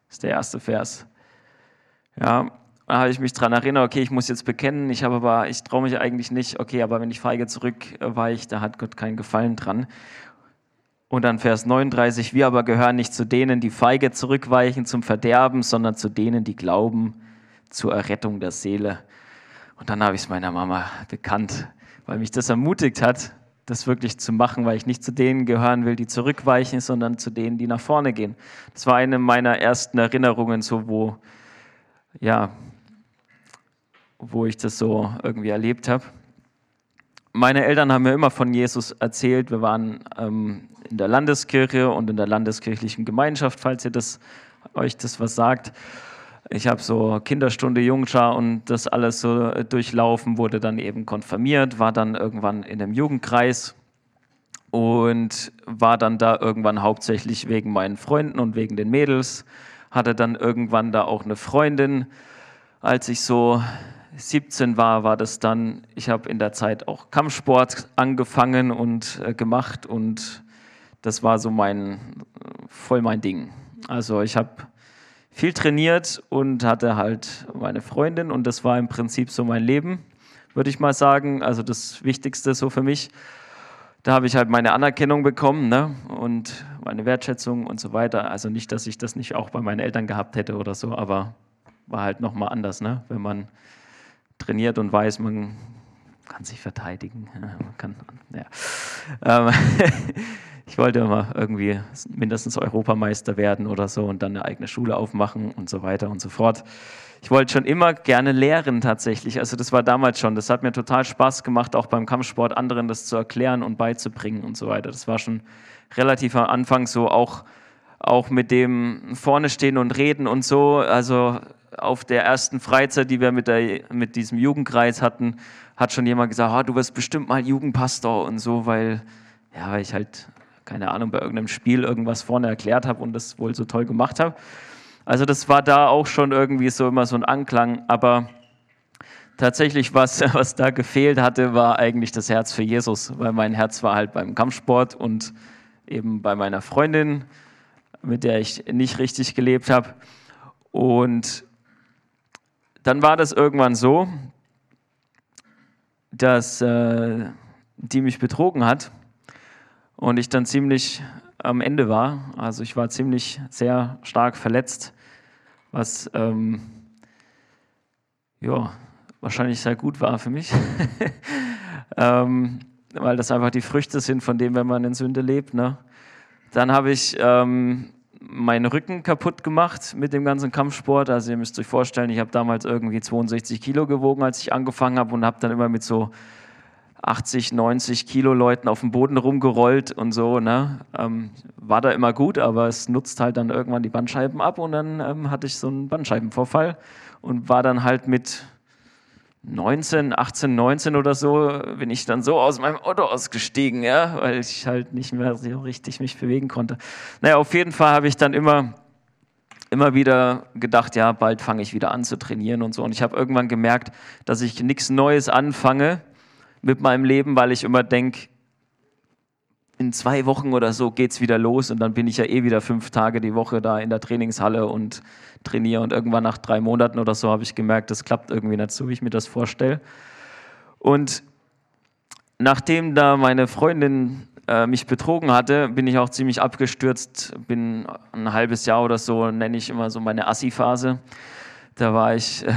ist der erste Vers. Ja, da habe ich mich daran erinnert, okay, ich muss jetzt bekennen, ich habe aber, ich traue mich eigentlich nicht, okay, aber wenn ich feige zurückweiche, da hat Gott keinen Gefallen dran. Und dann Vers 39, wir aber gehören nicht zu denen, die feige zurückweichen zum Verderben, sondern zu denen, die glauben zur Errettung der Seele. Und dann habe ich es meiner Mama bekannt, weil mich das ermutigt hat, das wirklich zu machen, weil ich nicht zu denen gehören will, die zurückweichen, sondern zu denen, die nach vorne gehen. Das war eine meiner ersten Erinnerungen, so wo, ja, wo ich das so irgendwie erlebt habe. Meine Eltern haben mir immer von Jesus erzählt. Wir waren ähm, in der Landeskirche und in der landeskirchlichen Gemeinschaft, falls ihr das, euch das was sagt. Ich habe so Kinderstunde Jungschar und das alles so äh, durchlaufen, wurde dann eben konfirmiert, war dann irgendwann in einem Jugendkreis und war dann da irgendwann hauptsächlich wegen meinen Freunden und wegen den Mädels. Hatte dann irgendwann da auch eine Freundin. Als ich so 17 war, war das dann, ich habe in der Zeit auch Kampfsport angefangen und äh, gemacht und das war so mein, voll mein Ding. Also ich habe viel trainiert und hatte halt meine Freundin und das war im Prinzip so mein Leben, würde ich mal sagen. Also das Wichtigste so für mich. Da habe ich halt meine Anerkennung bekommen ne? und meine Wertschätzung und so weiter. Also nicht, dass ich das nicht auch bei meinen Eltern gehabt hätte oder so, aber war halt nochmal anders, ne? wenn man trainiert und weiß, man kann sich verteidigen. <laughs> Man kann, ja. <laughs> Ich wollte immer irgendwie mindestens Europameister werden oder so und dann eine eigene Schule aufmachen und so weiter und so fort. Ich wollte schon immer gerne lehren tatsächlich. Also das war damals schon. Das hat mir total Spaß gemacht, auch beim Kampfsport anderen das zu erklären und beizubringen und so weiter. Das war schon relativ am Anfang so, auch, auch mit dem vorne stehen und reden und so. Also auf der ersten Freizeit, die wir mit, der, mit diesem Jugendkreis hatten, hat schon jemand gesagt, oh, du wirst bestimmt mal Jugendpastor und so, weil, ja, weil ich halt keine Ahnung, bei irgendeinem Spiel irgendwas vorne erklärt habe und das wohl so toll gemacht habe. Also das war da auch schon irgendwie so immer so ein Anklang, aber tatsächlich was, <laughs> was da gefehlt hatte, war eigentlich das Herz für Jesus, weil mein Herz war halt beim Kampfsport und eben bei meiner Freundin, mit der ich nicht richtig gelebt habe. Und dann war das irgendwann so, dass äh, die mich betrogen hat und ich dann ziemlich am Ende war. Also ich war ziemlich sehr stark verletzt, was ähm, ja, wahrscheinlich sehr gut war für mich, <laughs> ähm, weil das einfach die Früchte sind von dem, wenn man in Sünde lebt. Ne? Dann habe ich ähm, meinen Rücken kaputt gemacht mit dem ganzen Kampfsport. Also ihr müsst euch vorstellen, ich habe damals irgendwie 62 Kilo gewogen, als ich angefangen habe und habe dann immer mit so 80, 90 Kilo Leuten auf dem Boden rumgerollt und so. Ne? Ähm, war da immer gut, aber es nutzt halt dann irgendwann die Bandscheiben ab und dann ähm, hatte ich so einen Bandscheibenvorfall und war dann halt mit 19, 18, 19 oder so, bin ich dann so aus meinem Auto ausgestiegen, ja, weil ich halt nicht mehr so richtig mich bewegen konnte. Naja, auf jeden Fall habe ich dann immer, immer wieder gedacht, ja, bald fange ich wieder an zu trainieren und so. Und ich habe irgendwann gemerkt, dass ich nichts Neues anfange mit meinem Leben, weil ich immer denke, in zwei Wochen oder so geht es wieder los und dann bin ich ja eh wieder fünf Tage die Woche da in der Trainingshalle und trainiere und irgendwann nach drei Monaten oder so habe ich gemerkt, das klappt irgendwie nicht so, wie ich mir das vorstelle. Und nachdem da meine Freundin äh, mich betrogen hatte, bin ich auch ziemlich abgestürzt, bin ein halbes Jahr oder so, nenne ich immer so meine Assi-Phase. Da war ich... Äh,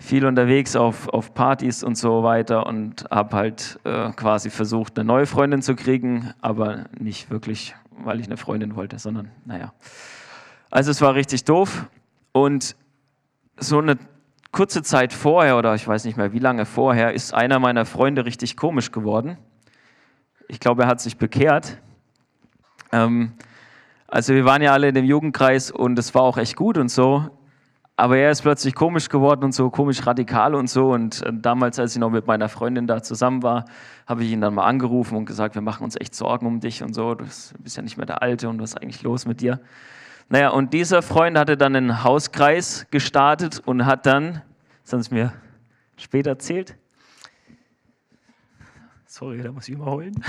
viel unterwegs auf, auf Partys und so weiter und habe halt äh, quasi versucht, eine neue Freundin zu kriegen, aber nicht wirklich, weil ich eine Freundin wollte, sondern naja. Also es war richtig doof und so eine kurze Zeit vorher oder ich weiß nicht mehr wie lange vorher ist einer meiner Freunde richtig komisch geworden. Ich glaube, er hat sich bekehrt. Ähm, also wir waren ja alle in dem Jugendkreis und es war auch echt gut und so. Aber er ist plötzlich komisch geworden und so komisch radikal und so. Und äh, damals, als ich noch mit meiner Freundin da zusammen war, habe ich ihn dann mal angerufen und gesagt, wir machen uns echt Sorgen um dich und so. Du bist ja nicht mehr der Alte und was ist eigentlich los mit dir? Naja, und dieser Freund hatte dann einen Hauskreis gestartet und hat dann, sonst mir später erzählt, sorry, da muss ich überholen <laughs>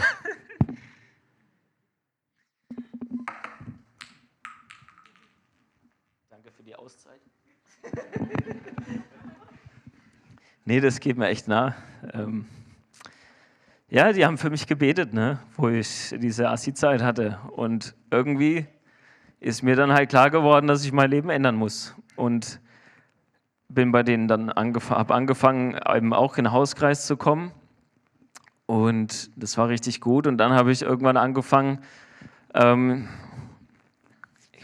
für die Auszeit. <laughs> nee, das geht mir echt nah. Ähm ja, die haben für mich gebetet, ne, wo ich diese Assi-Zeit hatte. Und irgendwie ist mir dann halt klar geworden, dass ich mein Leben ändern muss. Und bin bei denen dann angef habe angefangen, eben auch in den Hauskreis zu kommen. Und das war richtig gut. Und dann habe ich irgendwann angefangen, ähm,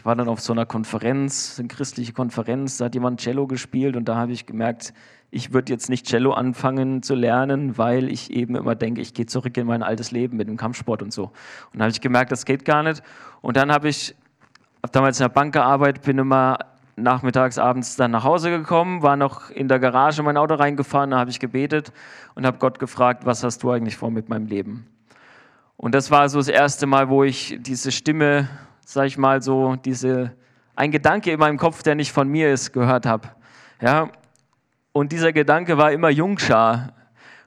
war dann auf so einer Konferenz, eine christliche Konferenz, da hat jemand Cello gespielt und da habe ich gemerkt, ich würde jetzt nicht Cello anfangen zu lernen, weil ich eben immer denke, ich gehe zurück in mein altes Leben mit dem Kampfsport und so. Und dann habe ich gemerkt, das geht gar nicht. Und dann habe ich, habe damals in der Bank gearbeitet, bin immer nachmittags, abends dann nach Hause gekommen, war noch in der Garage mein Auto reingefahren, da habe ich gebetet und habe Gott gefragt, was hast du eigentlich vor mit meinem Leben? Und das war so das erste Mal, wo ich diese Stimme sag ich mal so, diese, ein Gedanke in meinem Kopf, der nicht von mir ist, gehört habe. Ja? Und dieser Gedanke war immer Jungschar.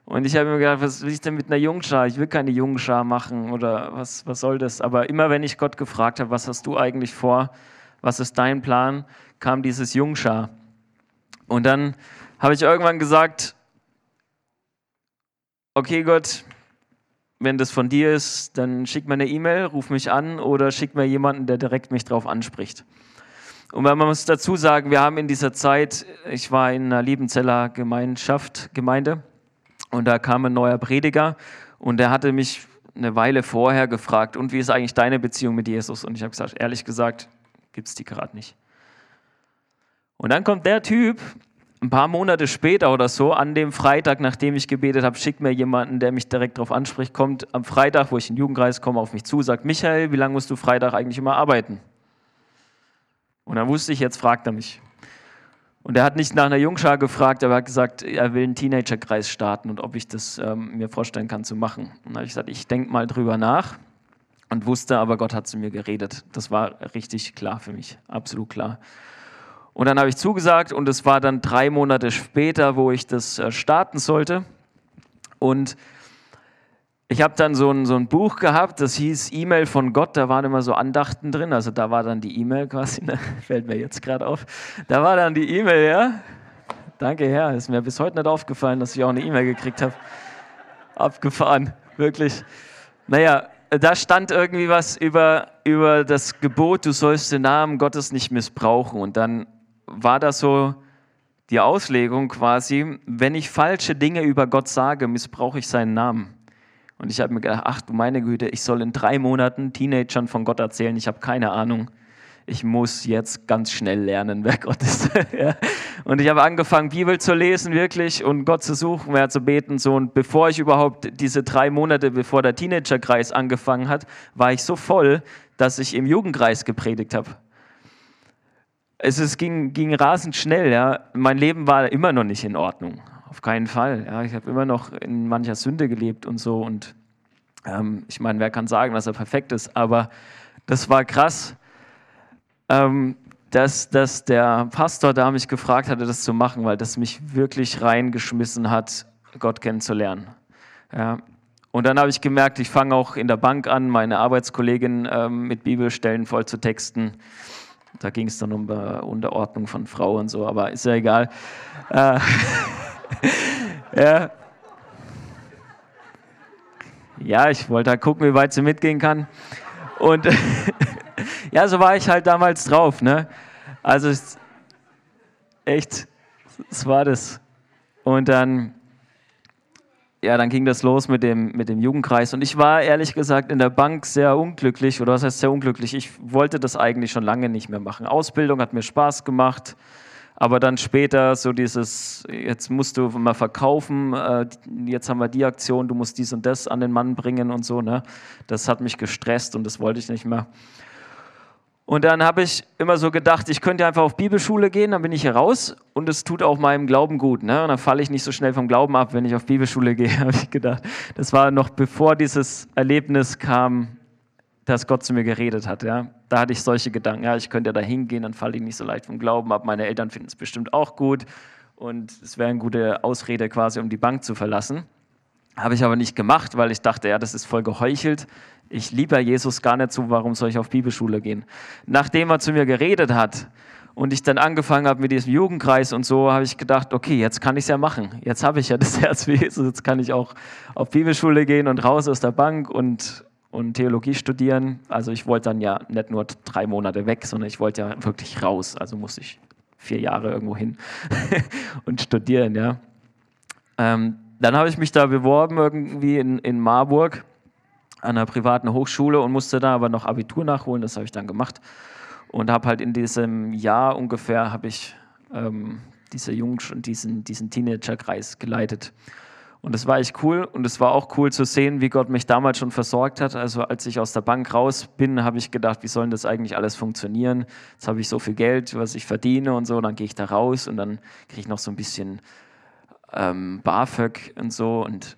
Und ich habe mir gedacht, was will ich denn mit einer Jungschar? Ich will keine Jungschar machen oder was, was soll das? Aber immer wenn ich Gott gefragt habe, was hast du eigentlich vor? Was ist dein Plan? kam dieses Jungschar. Und dann habe ich irgendwann gesagt, okay Gott, wenn das von dir ist, dann schick mir eine E-Mail, ruf mich an oder schick mir jemanden, der direkt mich drauf anspricht. Und man muss dazu sagen, wir haben in dieser Zeit, ich war in einer Liebenzeller Gemeinschaft, Gemeinde, und da kam ein neuer Prediger und der hatte mich eine Weile vorher gefragt, und wie ist eigentlich deine Beziehung mit Jesus? Und ich habe gesagt, ehrlich gesagt, gibt es die gerade nicht. Und dann kommt der Typ ein paar Monate später oder so, an dem Freitag, nachdem ich gebetet habe, schickt mir jemanden, der mich direkt darauf anspricht, kommt am Freitag, wo ich in den Jugendkreis komme, auf mich zu, sagt, Michael, wie lange musst du Freitag eigentlich immer arbeiten? Und dann wusste ich, jetzt fragt er mich. Und er hat nicht nach einer Jungschar gefragt, aber er hat gesagt, er will einen Teenagerkreis starten und ob ich das ähm, mir vorstellen kann zu machen. Und dann habe ich gesagt, ich denke mal drüber nach und wusste, aber Gott hat zu mir geredet. Das war richtig klar für mich, absolut klar. Und dann habe ich zugesagt und es war dann drei Monate später, wo ich das äh, starten sollte. Und ich habe dann so ein, so ein Buch gehabt, das hieß E-Mail von Gott, da waren immer so Andachten drin, also da war dann die E-Mail quasi, ne? <laughs> fällt mir jetzt gerade auf. Da war dann die E-Mail, ja. Danke, Herr, ist mir bis heute nicht aufgefallen, dass ich auch eine E-Mail gekriegt habe. Abgefahren, wirklich. Naja, da stand irgendwie was über, über das Gebot, du sollst den Namen Gottes nicht missbrauchen. Und dann war das so die Auslegung quasi, wenn ich falsche Dinge über Gott sage, missbrauche ich seinen Namen. Und ich habe mir gedacht, ach du meine Güte, ich soll in drei Monaten Teenagern von Gott erzählen, ich habe keine Ahnung. ich muss jetzt ganz schnell lernen, wer Gott ist. <laughs> ja. Und ich habe angefangen, Bibel zu lesen, wirklich, und Gott zu suchen, wer zu beten. So. Und bevor ich überhaupt diese drei Monate, bevor der Teenagerkreis angefangen hat, war ich so voll, dass ich im Jugendkreis gepredigt habe. Es, es ging, ging rasend schnell. Ja. Mein Leben war immer noch nicht in Ordnung. Auf keinen Fall. Ja. Ich habe immer noch in mancher Sünde gelebt und so. Und ähm, ich meine, wer kann sagen, dass er perfekt ist? Aber das war krass ähm, dass, dass der Pastor da mich gefragt hatte, das zu machen, weil das mich wirklich reingeschmissen hat, Gott kennenzulernen. Ja. Und dann habe ich gemerkt, ich fange auch in der Bank an, meine Arbeitskollegin ähm, mit Bibelstellen voll zu texten. Da ging es dann um äh, Unterordnung von Frau und so, aber ist ja egal. Äh, <laughs> ja. ja, ich wollte da gucken, wie weit sie mitgehen kann. Und <laughs> ja, so war ich halt damals drauf. Ne? Also echt, das war das. Und dann, ja, dann ging das los mit dem, mit dem Jugendkreis. Und ich war ehrlich gesagt in der Bank sehr unglücklich, oder was heißt sehr unglücklich? Ich wollte das eigentlich schon lange nicht mehr machen. Ausbildung hat mir Spaß gemacht. Aber dann später so dieses, jetzt musst du mal verkaufen, äh, jetzt haben wir die Aktion, du musst dies und das an den Mann bringen und so. Ne? Das hat mich gestresst und das wollte ich nicht mehr. Und dann habe ich immer so gedacht, ich könnte einfach auf Bibelschule gehen, dann bin ich hier raus und es tut auch meinem Glauben gut. Ne? Und dann falle ich nicht so schnell vom Glauben ab, wenn ich auf Bibelschule <laughs> gehe, habe ich gedacht. Das war noch bevor dieses Erlebnis kam, dass Gott zu mir geredet hat. Ja? Da hatte ich solche Gedanken, ja, ich könnte ja da hingehen, dann falle ich nicht so leicht vom Glauben ab. Meine Eltern finden es bestimmt auch gut und es wäre eine gute Ausrede quasi, um die Bank zu verlassen. Habe ich aber nicht gemacht, weil ich dachte, ja, das ist voll geheuchelt. Ich liebe Jesus gar nicht so, warum soll ich auf Bibelschule gehen? Nachdem er zu mir geredet hat und ich dann angefangen habe mit diesem Jugendkreis und so, habe ich gedacht, okay, jetzt kann ich es ja machen. Jetzt habe ich ja das <laughs> Herz wie Jesus, jetzt kann ich auch auf Bibelschule gehen und raus aus der Bank und, und Theologie studieren. Also ich wollte dann ja nicht nur drei Monate weg, sondern ich wollte ja wirklich raus. Also musste ich vier Jahre irgendwo hin <laughs> und studieren, ja. Ähm, dann habe ich mich da beworben irgendwie in, in Marburg an einer privaten Hochschule und musste da aber noch Abitur nachholen. Das habe ich dann gemacht und habe halt in diesem Jahr ungefähr habe ich ähm, diese Jung diesen, diesen Teenagerkreis geleitet. Und das war echt cool und es war auch cool zu sehen, wie Gott mich damals schon versorgt hat. Also als ich aus der Bank raus bin, habe ich gedacht, wie soll das eigentlich alles funktionieren? Jetzt habe ich so viel Geld, was ich verdiene und so, dann gehe ich da raus und dann kriege ich noch so ein bisschen ähm, BAföG und so und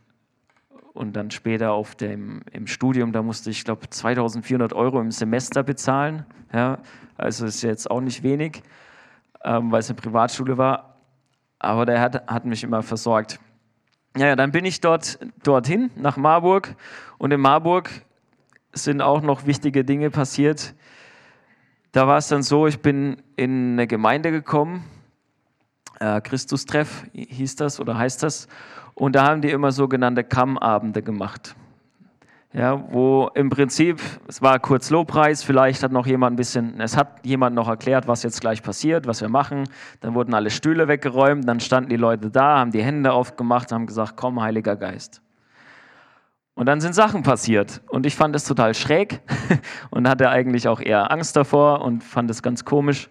und dann später auf dem, im Studium, da musste ich, glaube 2400 Euro im Semester bezahlen. Ja, also ist jetzt auch nicht wenig, ähm, weil es eine Privatschule war. Aber der hat, hat mich immer versorgt. Ja, dann bin ich dort, dorthin, nach Marburg. Und in Marburg sind auch noch wichtige Dinge passiert. Da war es dann so, ich bin in eine Gemeinde gekommen, äh, Christustreff hieß das oder heißt das. Und da haben die immer sogenannte Kammabende gemacht. Ja, wo im Prinzip, es war kurz Lobpreis, vielleicht hat noch jemand ein bisschen, es hat jemand noch erklärt, was jetzt gleich passiert, was wir machen. Dann wurden alle Stühle weggeräumt, dann standen die Leute da, haben die Hände aufgemacht, haben gesagt, komm, Heiliger Geist. Und dann sind Sachen passiert. Und ich fand es total schräg <laughs> und hatte eigentlich auch eher Angst davor und fand es ganz komisch.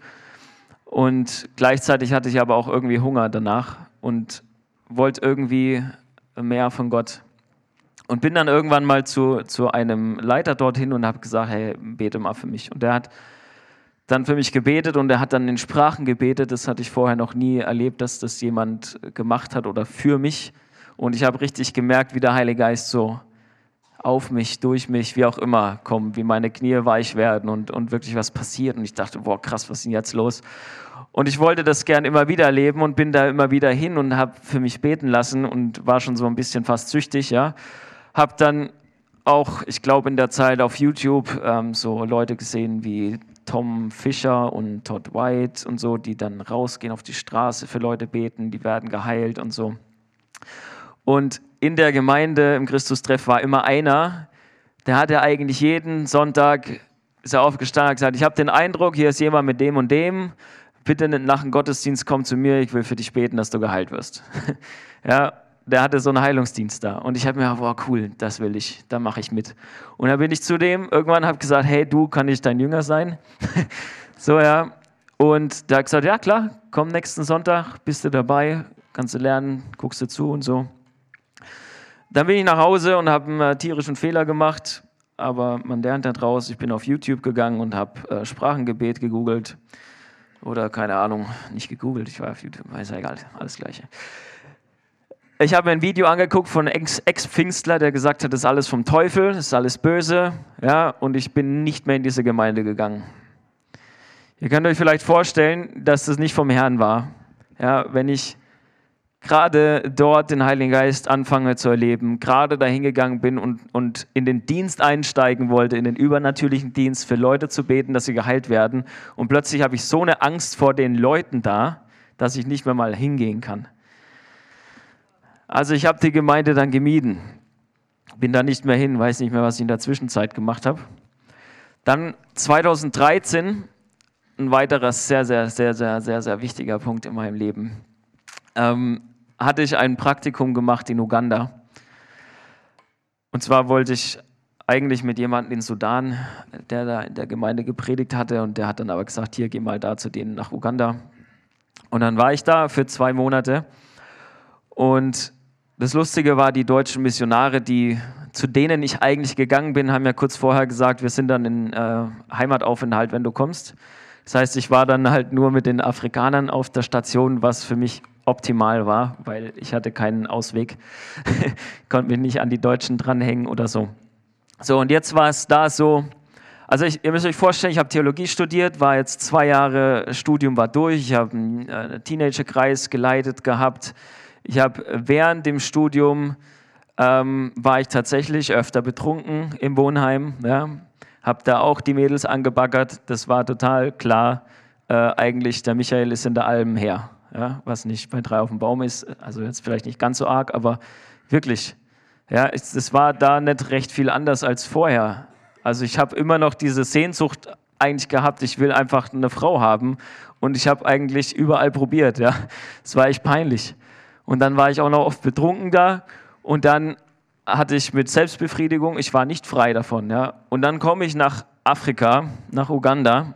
Und gleichzeitig hatte ich aber auch irgendwie Hunger danach und wollte irgendwie mehr von Gott. Und bin dann irgendwann mal zu, zu einem Leiter dorthin und habe gesagt, hey, bete mal für mich. Und der hat dann für mich gebetet und er hat dann in Sprachen gebetet. Das hatte ich vorher noch nie erlebt, dass das jemand gemacht hat oder für mich. Und ich habe richtig gemerkt, wie der Heilige Geist so auf mich, durch mich, wie auch immer kommt, wie meine Knie weich werden und, und wirklich was passiert. Und ich dachte, boah, krass, was ist denn jetzt los? Und ich wollte das gern immer wieder erleben und bin da immer wieder hin und habe für mich beten lassen und war schon so ein bisschen fast süchtig, ja. Hab dann auch, ich glaube, in der Zeit auf YouTube ähm, so Leute gesehen wie Tom Fischer und Todd White und so, die dann rausgehen auf die Straße für Leute beten, die werden geheilt und so. Und in der Gemeinde im Christustreff war immer einer, der hatte eigentlich jeden Sonntag ist er aufgestanden und gesagt, ich habe den Eindruck, hier ist jemand mit dem und dem bitte nach dem Gottesdienst komm zu mir, ich will für dich beten, dass du geheilt wirst. <laughs> ja, der hatte so einen Heilungsdienst da. Und ich habe mir, boah, cool, das will ich, da mache ich mit. Und dann bin ich zu dem, irgendwann habe gesagt, hey, du, kann ich dein Jünger sein? <laughs> So, ja. Und der hat gesagt, ja klar, komm nächsten Sonntag, bist du dabei, kannst du lernen, guckst du zu und so. Dann bin ich nach Hause und habe einen äh, tierischen Fehler gemacht, aber man lernt da draus. Ich bin auf YouTube gegangen und habe äh, Sprachengebet gegoogelt. Oder keine Ahnung, nicht gegoogelt, ich war auf YouTube, ist ja egal, alles Gleiche. Ich habe mir ein Video angeguckt von Ex-Pfingstler, der gesagt hat, das ist alles vom Teufel, das ist alles böse. Ja, und ich bin nicht mehr in diese Gemeinde gegangen. Ihr könnt euch vielleicht vorstellen, dass das nicht vom Herrn war. Ja, wenn ich gerade dort den Heiligen Geist anfange zu erleben, gerade dahin gegangen bin und, und in den Dienst einsteigen wollte, in den übernatürlichen Dienst für Leute zu beten, dass sie geheilt werden. Und plötzlich habe ich so eine Angst vor den Leuten da, dass ich nicht mehr mal hingehen kann. Also ich habe die Gemeinde dann gemieden. Bin da nicht mehr hin, weiß nicht mehr, was ich in der Zwischenzeit gemacht habe. Dann 2013, ein weiterer sehr, sehr, sehr, sehr, sehr, sehr wichtiger Punkt in meinem Leben. Ähm, hatte ich ein Praktikum gemacht in Uganda. Und zwar wollte ich eigentlich mit jemandem in Sudan, der da in der Gemeinde gepredigt hatte, und der hat dann aber gesagt, hier geh mal da zu denen nach Uganda. Und dann war ich da für zwei Monate. Und das Lustige war, die deutschen Missionare, die, zu denen ich eigentlich gegangen bin, haben ja kurz vorher gesagt, wir sind dann in äh, Heimataufenthalt, wenn du kommst. Das heißt, ich war dann halt nur mit den Afrikanern auf der Station, was für mich optimal war, weil ich hatte keinen Ausweg, <laughs> konnte mich nicht an die Deutschen dranhängen oder so. So, und jetzt war es da so, also ich, ihr müsst euch vorstellen, ich habe Theologie studiert, war jetzt zwei Jahre, Studium war durch, ich habe einen äh, Teenagerkreis geleitet gehabt, ich habe während dem Studium ähm, war ich tatsächlich öfter betrunken im Wohnheim. Ja. Habe da auch die Mädels angebaggert. Das war total klar. Äh, eigentlich, der Michael ist in der Alm her. Ja, was nicht bei drei auf dem Baum ist. Also jetzt vielleicht nicht ganz so arg, aber wirklich. Ja, es war da nicht recht viel anders als vorher. Also ich habe immer noch diese Sehnsucht eigentlich gehabt, ich will einfach eine Frau haben. Und ich habe eigentlich überall probiert. Ja, es war echt peinlich. Und dann war ich auch noch oft betrunken da und dann hatte ich mit Selbstbefriedigung, ich war nicht frei davon. Ja. Und dann komme ich nach Afrika, nach Uganda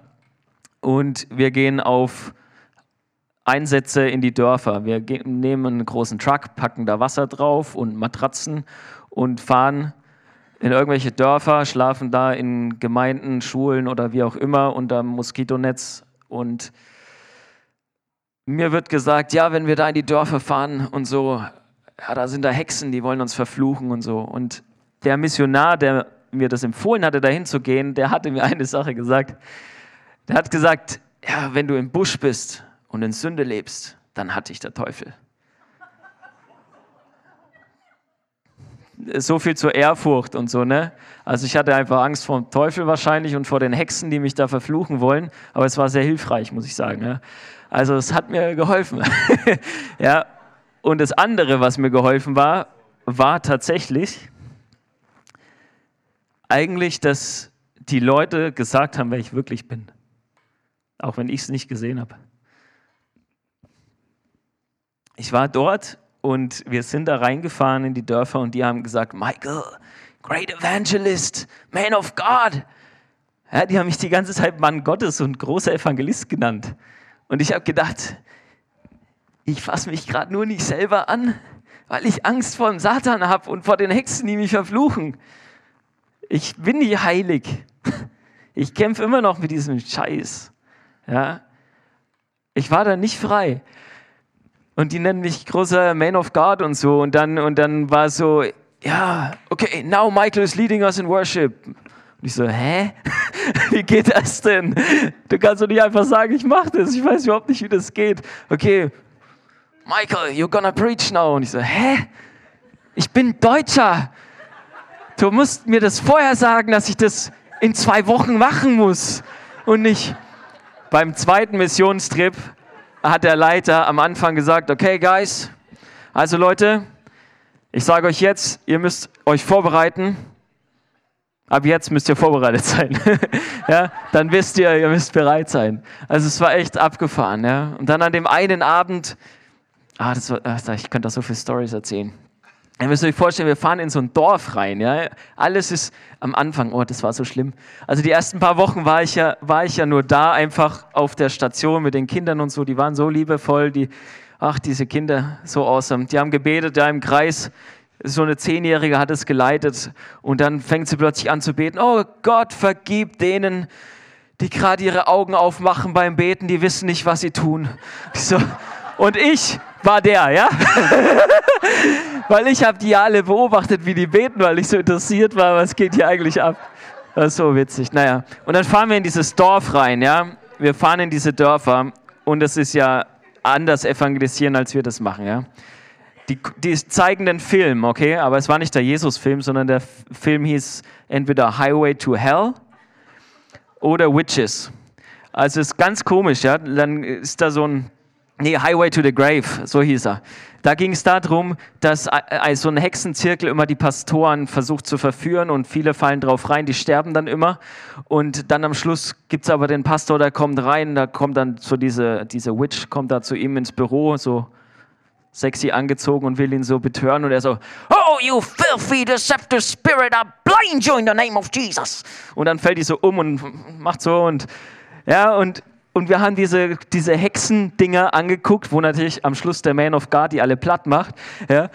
und wir gehen auf Einsätze in die Dörfer. Wir nehmen einen großen Truck, packen da Wasser drauf und Matratzen und fahren in irgendwelche Dörfer, schlafen da in Gemeinden, Schulen oder wie auch immer unter Moskitonetz und mir wird gesagt, ja, wenn wir da in die Dörfer fahren und so, ja, da sind da Hexen, die wollen uns verfluchen und so. Und der Missionar, der mir das empfohlen hatte, dahin zu gehen, der hatte mir eine Sache gesagt. Der hat gesagt, ja, wenn du im Busch bist und in Sünde lebst, dann hat dich der Teufel. So viel zur Ehrfurcht und so, ne? Also ich hatte einfach Angst vor dem Teufel wahrscheinlich und vor den Hexen, die mich da verfluchen wollen, aber es war sehr hilfreich, muss ich sagen. Ja? Also es hat mir geholfen. <laughs> ja. Und das andere, was mir geholfen war, war tatsächlich eigentlich, dass die Leute gesagt haben, wer ich wirklich bin. Auch wenn ich es nicht gesehen habe. Ich war dort und wir sind da reingefahren in die Dörfer und die haben gesagt, Michael, great evangelist, man of God. Ja, die haben mich die ganze Zeit Mann Gottes und großer Evangelist genannt. Und ich habe gedacht, ich fasse mich gerade nur nicht selber an, weil ich Angst vor dem Satan habe und vor den Hexen, die mich verfluchen. Ich bin nicht heilig. <laughs> Ich kämpfe immer noch mit diesem Scheiß. Ja? Ich war da nicht frei. Und die nennen mich großer Man of God und so. Und dann, und dann war so, ja, okay, now Michael is leading us in worship. Und ich so, hä? <laughs> wie geht das denn? Du kannst doch nicht einfach sagen, ich mache das. Ich weiß überhaupt nicht, wie das geht. Okay, Michael, you're gonna preach now. Und ich so, hä? Ich bin Deutscher. Du musst mir das vorher sagen, dass ich das in zwei Wochen machen muss. Und nicht beim zweiten Missionstrip hat der Leiter am Anfang gesagt, okay, Guys, also Leute, ich sage euch jetzt, ihr müsst euch vorbereiten Ab jetzt müsst ihr vorbereitet <laughs> sein. ja, dann wisst ihr, ihr müsst bereit sein. Also es war echt abgefahren. Ja. Und dann an dem einen Abend, ah, das war, ich könnte da so viele Stories erzählen. Ihr müsst euch vorstellen, wir fahren in so ein Dorf rein. Ja? Alles ist am Anfang, oh, das war so schlimm. Also die ersten paar Wochen war ich, ja, war ich ja nur da, einfach auf der Station mit den Kindern und so. Die waren so liebevoll, die, ach, diese Kinder, so awesome. Die haben gebetet, da im Kreis. So eine Zehnjährige hat es geleitet und dann fängt sie plötzlich an zu beten. Oh Gott, vergib denen, die gerade ihre Augen aufmachen beim Beten, die wissen nicht, was sie tun. So. Und ich war der, ja? <laughs> weil ich habe die alle beobachtet, wie die beten, weil ich so interessiert war, was geht hier eigentlich ab. Das ist so witzig. Naja, und dann fahren wir in dieses Dorf rein, ja? Wir fahren in diese Dörfer und es ist ja anders evangelisieren, als wir das machen, ja? Die, die zeigen den Film, okay? Aber es war nicht der Jesus-Film, sondern der Film hieß entweder Highway to Hell oder Witches. Also es ist ganz komisch, ja? Dann ist da so ein Nee, Highway to the Grave, so hieß er. Da ging es darum, dass so ein Hexenzirkel immer die Pastoren versucht zu verführen und viele fallen drauf rein, die sterben dann immer. Und dann am Schluss gibt es aber den Pastor, der kommt rein, da kommt dann so diese, diese Witch, kommt da zu ihm ins Büro, so sexy angezogen und will ihn so betören und er so, Oh, you filthy, deceptive spirit, I blind you in the name of Jesus. Und dann fällt die so um und macht so und ja, und und wir haben diese, diese Hexendinger angeguckt, wo natürlich am Schluss der Man of God die alle platt macht. Ja?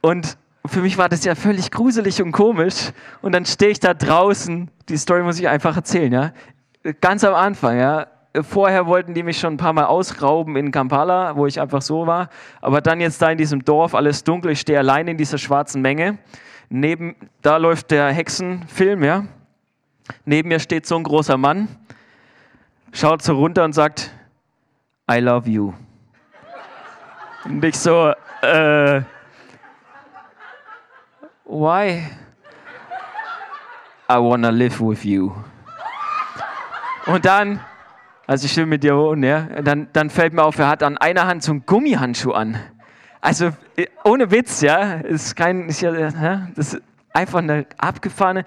Und für mich war das ja völlig gruselig und komisch. Und dann stehe ich da draußen, die Story muss ich einfach erzählen, ja. Ganz am Anfang, ja. Vorher wollten die mich schon ein paar Mal ausrauben in Kampala, wo ich einfach so war. Aber dann jetzt da in diesem Dorf, alles dunkel, ich stehe allein in dieser schwarzen Menge. Neben, da läuft der Hexenfilm, ja. Neben mir steht so ein großer Mann schaut so runter und sagt, I love you. Und ich so, äh, why? I wanna live with you. Und dann, also ich will mit dir wohnen, ja, dann, dann fällt mir auf, er hat an einer Hand so einen Gummihandschuh an. Also ohne Witz, ja, ist kein, ist ja, das ist einfach eine abgefahrene.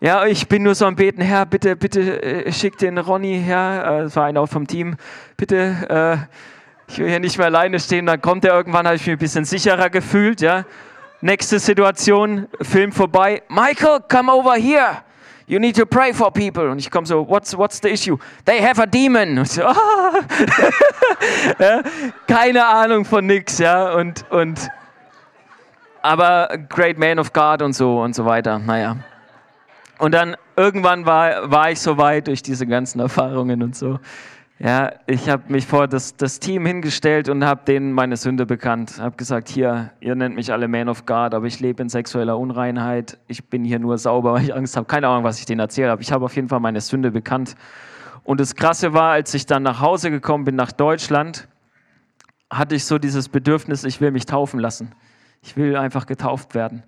Ja, ich bin nur so am Beten, Herr, bitte, bitte äh, schick den Ronny her, äh, das war einer vom Team, bitte, äh, ich will hier nicht mehr alleine stehen. Dann kommt er irgendwann, habe ich mich ein bisschen sicherer gefühlt, ja. Nächste Situation, Film vorbei. Michael, come over here. You need to pray for people. Und ich komme so, what's, what's the issue? They have a demon. Und so, ah. <laughs> ja, keine Ahnung von nix, ja. Und, und, aber great man of God und so und so weiter. Naja. Und dann irgendwann war, war ich so weit durch diese ganzen Erfahrungen und so. Ja, ich habe mich vor das, das Team hingestellt und habe denen meine Sünde bekannt. Habe gesagt, hier, ihr nennt mich alle Man of God, aber ich lebe in sexueller Unreinheit. Ich bin hier nur sauber, weil ich Angst habe. Keine Ahnung, was ich denen erzählt habe. Ich habe auf jeden Fall meine Sünde bekannt. Und das Krasse war, als ich dann nach Hause gekommen bin, nach Deutschland, hatte ich so dieses Bedürfnis, ich will mich taufen lassen. Ich will einfach getauft werden.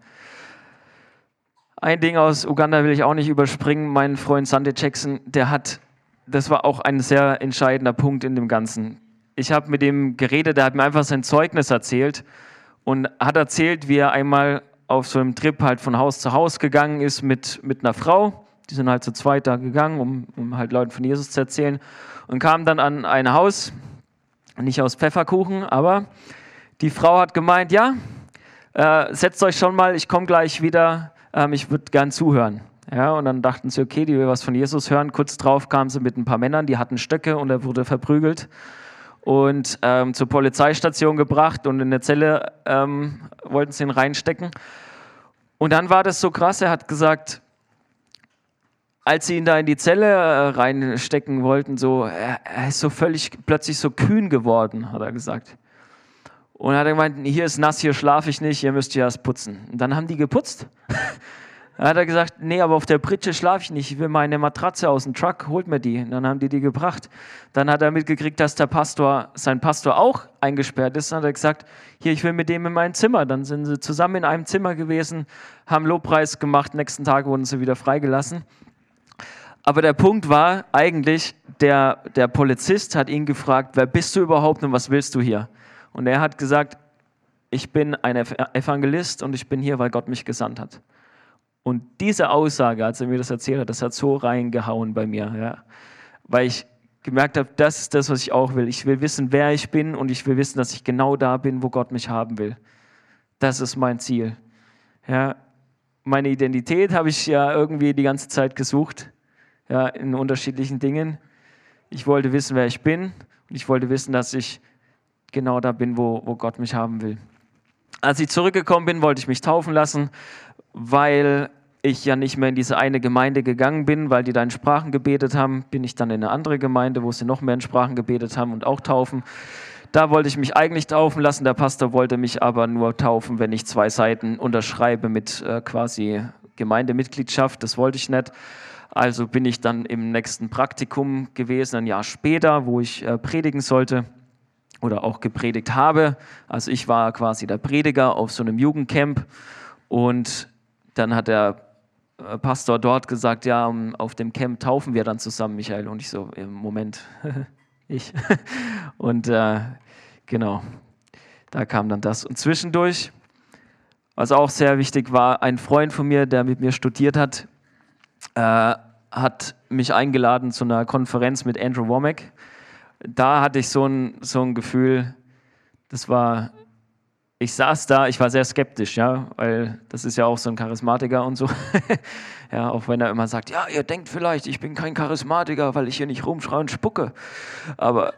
Ein Ding aus Uganda will ich auch nicht überspringen. Mein Freund Sante Jackson, der hat, das war auch ein sehr entscheidender Punkt in dem Ganzen. Ich habe mit ihm geredet, der hat mir einfach sein Zeugnis erzählt und hat erzählt, wie er einmal auf so einem Trip halt von Haus zu Haus gegangen ist mit, mit einer Frau. Die sind halt zu zweit da gegangen, um, um halt Leuten von Jesus zu erzählen. Und kam dann an ein Haus, nicht aus Pfefferkuchen, aber die Frau hat gemeint, ja, äh, setzt euch schon mal, ich komme gleich wieder ähm, ich würde gern zuhören. Ja, und dann dachten sie, okay, die will was von Jesus hören. Kurz drauf kamen sie mit ein paar Männern, die hatten Stöcke und er wurde verprügelt und ähm, zur Polizeistation gebracht und in der Zelle ähm, wollten sie ihn reinstecken. Und dann war das so krass, er hat gesagt, als sie ihn da in die Zelle äh, reinstecken wollten, so, er, er, ist so völlig plötzlich so kühn geworden, hat er gesagt. Und er hat gemeint, hier ist nass, hier schlafe ich nicht, ihr müsst hier erst putzen. Und dann haben die geputzt. <laughs> dann hat er gesagt, nee, aber auf der Pritsche schlafe ich nicht, ich will meine Matratze aus dem Truck, holt mir die. Und dann haben die die gebracht. Dann hat er mitgekriegt, dass der Pastor, sein Pastor auch eingesperrt ist. Dann hat er gesagt, hier, ich will mit dem in mein Zimmer. Dann sind sie zusammen in einem Zimmer gewesen, haben Lobpreis gemacht, nächsten Tag wurden sie wieder freigelassen. Aber der Punkt war eigentlich, der, der Polizist hat ihn gefragt, wer bist du überhaupt und was willst du hier? Und er hat gesagt, ich bin ein Evangelist und ich bin hier, weil Gott mich gesandt hat. Und diese Aussage, als er mir das erzählt hat, das hat so reingehauen bei mir, ja. weil ich gemerkt habe, das ist das, was ich auch will. Ich will wissen, wer ich bin und ich will wissen, dass ich genau da bin, wo Gott mich haben will. Das ist mein Ziel. Ja, meine Identität habe ich ja irgendwie die ganze Zeit gesucht, ja, in unterschiedlichen Dingen. Ich wollte wissen, wer ich bin und ich wollte wissen, dass ich genau da bin, wo, wo Gott mich haben will. Als ich zurückgekommen bin, wollte ich mich taufen lassen, weil ich ja nicht mehr in diese eine Gemeinde gegangen bin, weil die da in Sprachen gebetet haben, bin ich dann in eine andere Gemeinde, wo sie noch mehr in Sprachen gebetet haben und auch taufen. Da wollte ich mich eigentlich taufen lassen, der Pastor wollte mich aber nur taufen, wenn ich zwei Seiten unterschreibe mit äh, quasi Gemeindemitgliedschaft. Das wollte ich nicht. Also bin ich dann im nächsten Praktikum gewesen, ein Jahr später, wo ich äh, predigen sollte oder auch gepredigt habe. Also ich war quasi der Prediger auf so einem Jugendcamp und dann hat der äh, Pastor dort gesagt, ja, auf dem Camp taufen wir dann zusammen, Michael. Und ich so, im Moment, <laughs> ich. <laughs> Und äh, genau, da kam dann das. Und zwischendurch, was auch sehr wichtig war, ein Freund von mir, der mit mir studiert hat, äh, hat mich eingeladen zu einer Konferenz mit Andrew Womack. Da hatte ich so ein, so ein Gefühl, das war ich saß da, ich war sehr skeptisch, ja, weil das ist ja auch so ein Charismatiker und so. <laughs> ja, auch wenn er immer sagt, ja, ihr denkt vielleicht, ich bin kein Charismatiker, weil ich hier nicht rumschreie und spucke. Aber,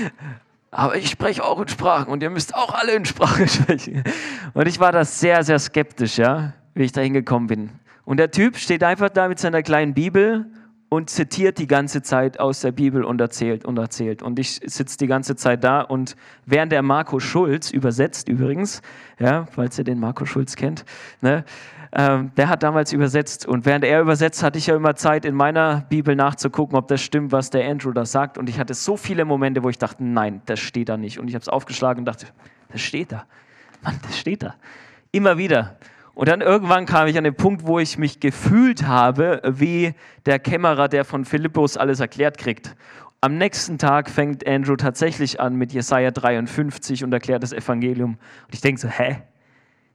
<laughs> aber ich spreche auch in Sprachen und ihr müsst auch alle in Sprachen <laughs> sprechen. Und ich war da sehr, sehr skeptisch, ja, wie ich da hingekommen bin. Und der Typ steht einfach da mit seiner kleinen Bibel und zitiert die ganze Zeit aus der Bibel und erzählt und erzählt. Und ich sitze die ganze Zeit da und während der Marco Schulz übersetzt übrigens, ja, falls ihr den Marco Schulz kennt, ne, ähm, der hat damals übersetzt und während er übersetzt, hatte ich ja immer Zeit, in meiner Bibel nachzugucken, ob das stimmt, was der Andrew da sagt. Und ich hatte so viele Momente, wo ich dachte, nein, das steht da nicht. Und ich habe es aufgeschlagen und dachte, das steht da. Mann, das steht da. Immer wieder. Und dann irgendwann kam ich an den Punkt, wo ich mich gefühlt habe, wie der Kämmerer, der von Philippus alles erklärt kriegt. Am nächsten Tag fängt Andrew tatsächlich an mit Jesaja 53 und erklärt das Evangelium. Und ich denke so, hä?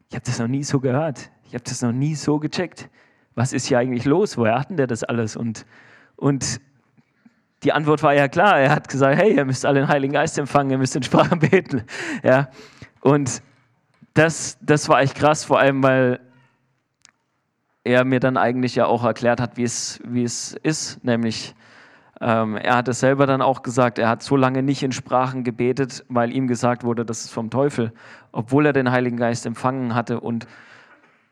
Ich habe das noch nie so gehört. Ich habe das noch nie so gecheckt. Was ist hier eigentlich los? Woher hatten der das alles? Und, und die Antwort war ja klar. Er hat gesagt, hey, ihr müsst alle den Heiligen Geist empfangen, ihr müsst in Sprachen beten. Ja? Und das, das war echt krass, vor allem weil er mir dann eigentlich ja auch erklärt hat, wie es, ist. Nämlich, ähm, er hat es selber dann auch gesagt, er hat so lange nicht in Sprachen gebetet, weil ihm gesagt wurde, das ist vom Teufel, obwohl er den Heiligen Geist empfangen hatte. Und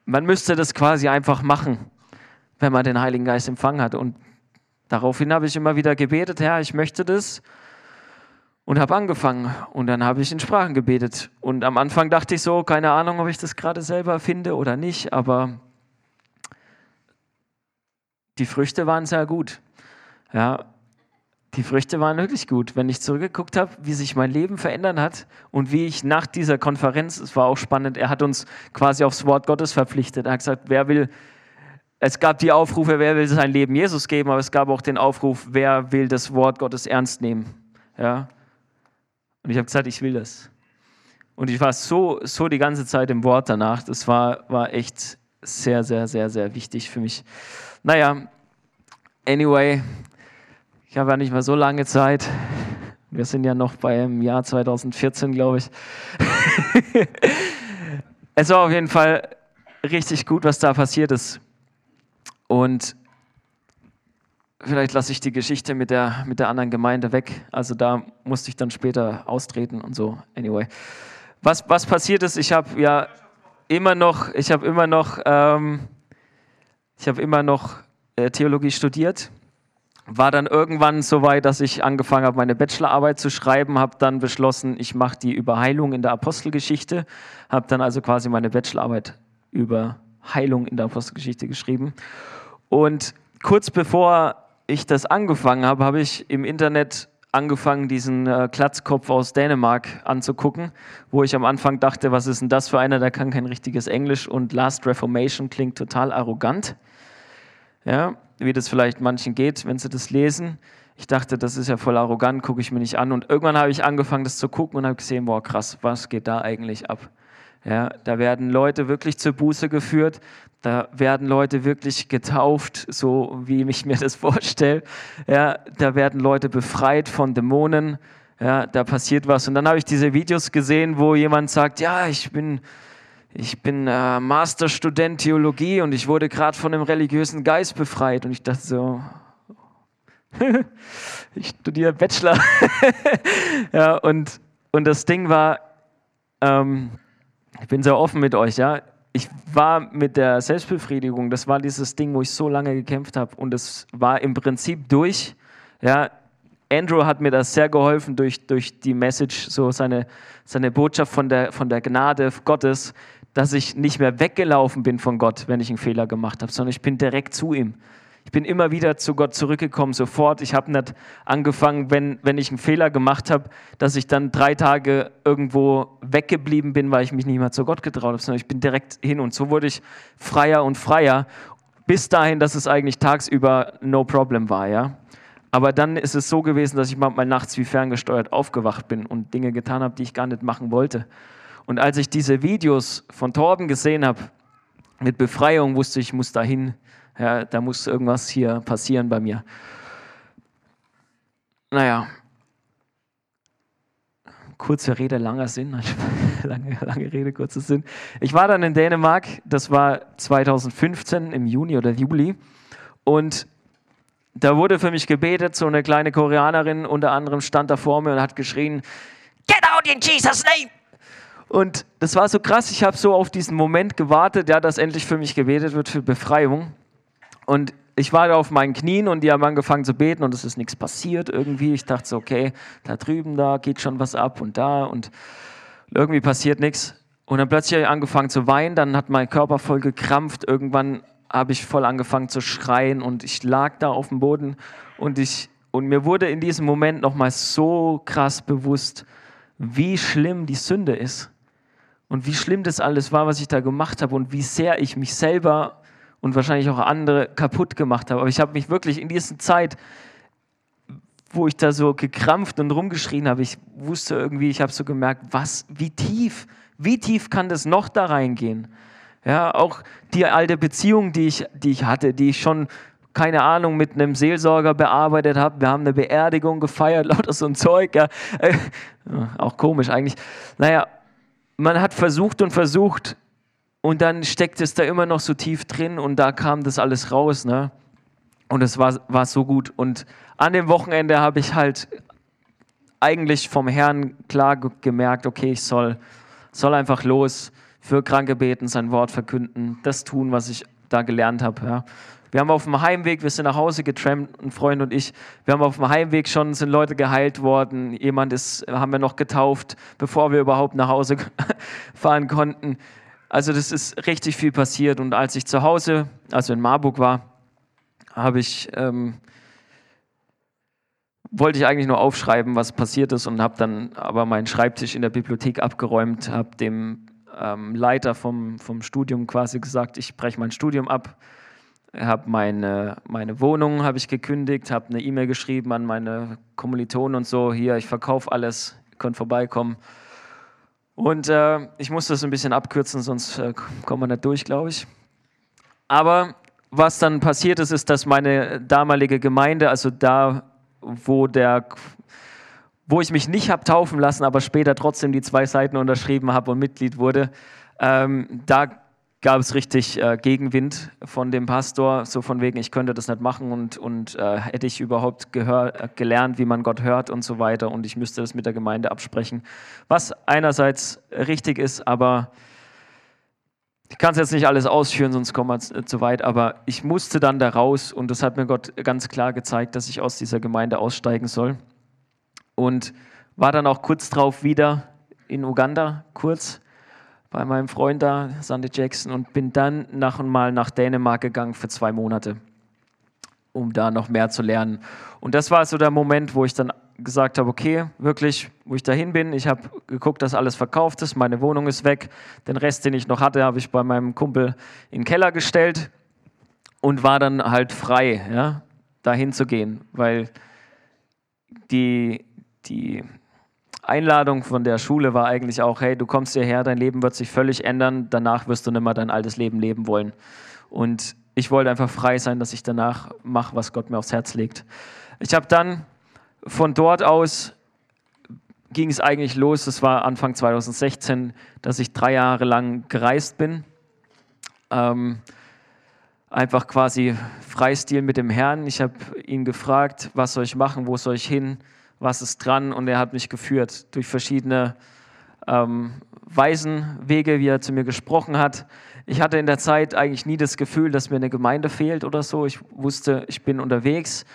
man müsste das quasi einfach machen, wenn man den Heiligen Geist empfangen hat. Und daraufhin habe ich immer wieder gebetet, Herr, ich möchte das und habe angefangen und dann habe ich in Sprachen gebetet. Und am Anfang dachte ich so, keine Ahnung, ob ich das gerade selber finde oder nicht, aber die Früchte waren sehr gut. Ja, die Früchte waren wirklich gut. Wenn ich zurückgeguckt habe, wie sich mein Leben verändert hat und wie ich nach dieser Konferenz, es war auch spannend, er hat uns quasi aufs Wort Gottes verpflichtet. Er hat gesagt, wer will, es gab die Aufrufe, wer will sein Leben Jesus geben, aber es gab auch den Aufruf, wer will das Wort Gottes ernst nehmen. Ja, und ich habe gesagt, ich will das. Und ich war so, so die ganze Zeit im Wort danach. Das war, war echt sehr, sehr, sehr, sehr wichtig für mich. Naja, anyway, ich habe ja nicht mehr so lange Zeit. Wir sind ja noch beim Jahr 2014, glaube ich. <laughs> es war auf jeden Fall richtig gut, was da passiert ist. Und vielleicht lasse ich die Geschichte mit der, mit der anderen Gemeinde weg. Also da musste ich dann später austreten und so. Anyway. Was, was passiert ist, ich habe ja immer noch, ich habe immer noch, ähm, ich habe immer noch äh, Theologie studiert. War dann irgendwann so weit, dass ich angefangen habe, meine Bachelorarbeit zu schreiben, habe dann beschlossen, ich mache die über Heilung in der Apostelgeschichte, habe dann also quasi meine Bachelorarbeit über Heilung in der Apostelgeschichte geschrieben. Und kurz bevor ich das angefangen habe, habe ich im Internet angefangen, diesen äh, Klatzkopf aus Dänemark anzugucken, wo ich am Anfang dachte, was ist denn das für einer, der kann kein richtiges Englisch und Last Reformation klingt total arrogant. Ja, wie das vielleicht manchen geht, wenn sie das lesen. Ich dachte, das ist ja voll arrogant, gucke ich mir nicht an. Und irgendwann habe ich angefangen, das zu gucken und habe gesehen, boah, krass, was geht da eigentlich ab? Ja, da werden Leute wirklich zur Buße geführt. Da werden Leute wirklich getauft, so wie ich mir das <laughs> vorstelle. Ja, da werden Leute befreit von Dämonen. Ja, da passiert was. Und dann habe ich diese Videos gesehen, wo jemand sagt, ja, ich bin, ich bin äh, Masterstudent Theologie und ich wurde gerade von einem religiösen Geist befreit. Und ich dachte so, <laughs> ich studiere Bachelor. <laughs> ja, und, und das Ding war, ähm, ich bin sehr offen mit euch, ja. Ich war mit der Selbstbefriedigung, das war dieses Ding, wo ich so lange gekämpft habe und es war im Prinzip durch. Ja, Andrew hat mir das sehr geholfen durch, durch die Message, so seine, seine Botschaft von der, von der Gnade Gottes, dass ich nicht mehr weggelaufen bin von Gott, wenn ich einen Fehler gemacht habe, sondern ich bin direkt zu ihm. Ich bin immer wieder zu Gott zurückgekommen, sofort. Ich habe nicht angefangen, wenn, wenn ich einen Fehler gemacht habe, dass ich dann drei Tage irgendwo weggeblieben bin, weil ich mich nicht mehr zu Gott getraut habe, sondern ich bin direkt hin. Und so wurde ich freier und freier, bis dahin, dass es eigentlich tagsüber no problem war, ja. Aber dann ist es so gewesen, dass ich manchmal nachts wie ferngesteuert aufgewacht bin und Dinge getan habe, die ich gar nicht machen wollte. Und als ich diese Videos von Torben gesehen habe, mit Befreiung, wusste ich, ich muss dahin ja, da muss irgendwas hier passieren bei mir. Naja, kurze Rede, langer Sinn. <laughs> lange, lange Rede, kurzer Sinn. Ich war dann in Dänemark, das war 2015 im Juni oder Juli. Und da wurde für mich gebetet, so eine kleine Koreanerin unter anderem stand da vor mir und hat geschrien, Get out in Jesus' name! Und das war so krass, ich habe so auf diesen Moment gewartet, ja, dass endlich für mich gebetet wird für Befreiung. Und ich war da auf meinen Knien und die haben angefangen zu beten und es ist nichts passiert irgendwie. Ich dachte so, okay, da drüben, da geht schon was ab und da und irgendwie passiert nichts. Und dann plötzlich habe ich angefangen zu weinen, dann hat mein Körper voll gekrampft. Irgendwann habe ich voll angefangen zu schreien und ich lag da auf dem Boden und ich und mir wurde in diesem Moment nochmal so krass bewusst, wie schlimm die Sünde ist und wie schlimm das alles war, was ich da gemacht habe und wie sehr ich mich selber und wahrscheinlich auch andere kaputt gemacht habe. Aber ich habe mich wirklich in dieser Zeit, wo ich da so gekrampft und rumgeschrien habe, ich wusste irgendwie, ich habe so gemerkt, was, wie tief, wie tief kann das noch da reingehen? Ja, auch die alte Beziehung, die ich, die ich hatte, die ich schon keine Ahnung, mit einem Seelsorger bearbeitet habe. Wir haben eine Beerdigung gefeiert, <laughs> lauter so ein Zeug. Ja. auch komisch eigentlich. Naja, man hat versucht und versucht, und dann steckt es da immer noch so tief drin und da kam das alles raus. Ne? Und es war, war so gut. Und an dem Wochenende habe ich halt eigentlich vom Herrn klar gemerkt, okay, ich soll, soll einfach los, für Kranke beten, sein Wort verkünden, das tun, was ich da gelernt habe. Ja. Wir haben auf dem Heimweg, wir sind nach Hause getrampt, ein Freund und ich, wir haben auf dem Heimweg schon, sind Leute geheilt worden, jemand ist, haben wir noch getauft, bevor wir überhaupt nach Hause <laughs> fahren konnten. Also das ist richtig viel passiert. Und als ich zu Hause, also in Marburg war, habe ich, ähm, wollte ich eigentlich nur aufschreiben, was passiert ist und habe dann aber meinen Schreibtisch in der Bibliothek abgeräumt, habe dem ähm, Leiter vom, vom Studium quasi gesagt, ich breche mein Studium ab, habe meine, meine Wohnung habe ich gekündigt, habe eine E-Mail geschrieben an meine Kommilitonen und so, hier, ich verkaufe alles, könnt vorbeikommen. Und äh, ich muss das ein bisschen abkürzen, sonst äh, kommen wir nicht durch, glaube ich. Aber was dann passiert ist, ist, dass meine damalige Gemeinde, also da, wo der wo ich mich nicht habe taufen lassen, aber später trotzdem die zwei Seiten unterschrieben habe und Mitglied wurde, ähm, da gab es richtig äh, Gegenwind von dem Pastor, so von wegen, ich könnte das nicht machen und, und äh, hätte ich überhaupt gehör, äh, gelernt, wie man Gott hört und so weiter und ich müsste das mit der Gemeinde absprechen. Was einerseits richtig ist, aber ich kann es jetzt nicht alles ausführen, sonst kommen wir zu weit, aber ich musste dann da raus und das hat mir Gott ganz klar gezeigt, dass ich aus dieser Gemeinde aussteigen soll. Und war dann auch kurz drauf wieder in Uganda, kurz bei meinem Freund da, Sandy Jackson, und bin dann nach und mal nach Dänemark gegangen für zwei Monate, um da noch mehr zu lernen. Und das war so der Moment, wo ich dann gesagt habe, okay, wirklich, wo ich dahin bin, ich habe geguckt, dass alles verkauft ist, meine Wohnung ist weg, den Rest, den ich noch hatte, habe ich bei meinem Kumpel in den Keller gestellt und war dann halt frei, ja, dahin zu gehen, weil die, die Einladung von der Schule war eigentlich auch, hey, du kommst hierher, dein Leben wird sich völlig ändern, danach wirst du nicht mehr dein altes Leben leben wollen. Und ich wollte einfach frei sein, dass ich danach mache, was Gott mir aufs Herz legt. Ich habe dann von dort aus ging es eigentlich los. Das war Anfang 2016, dass ich drei Jahre lang gereist bin. Ähm, einfach quasi Freistil mit dem Herrn. Ich habe ihn gefragt, was soll ich machen, wo soll ich hin, was ist dran und er hat mich geführt durch verschiedene ähm, Waisenwege, wie er zu mir gesprochen hat. Ich hatte in der Zeit eigentlich nie das Gefühl, dass mir eine Gemeinde fehlt oder so. Ich wusste, ich bin unterwegs,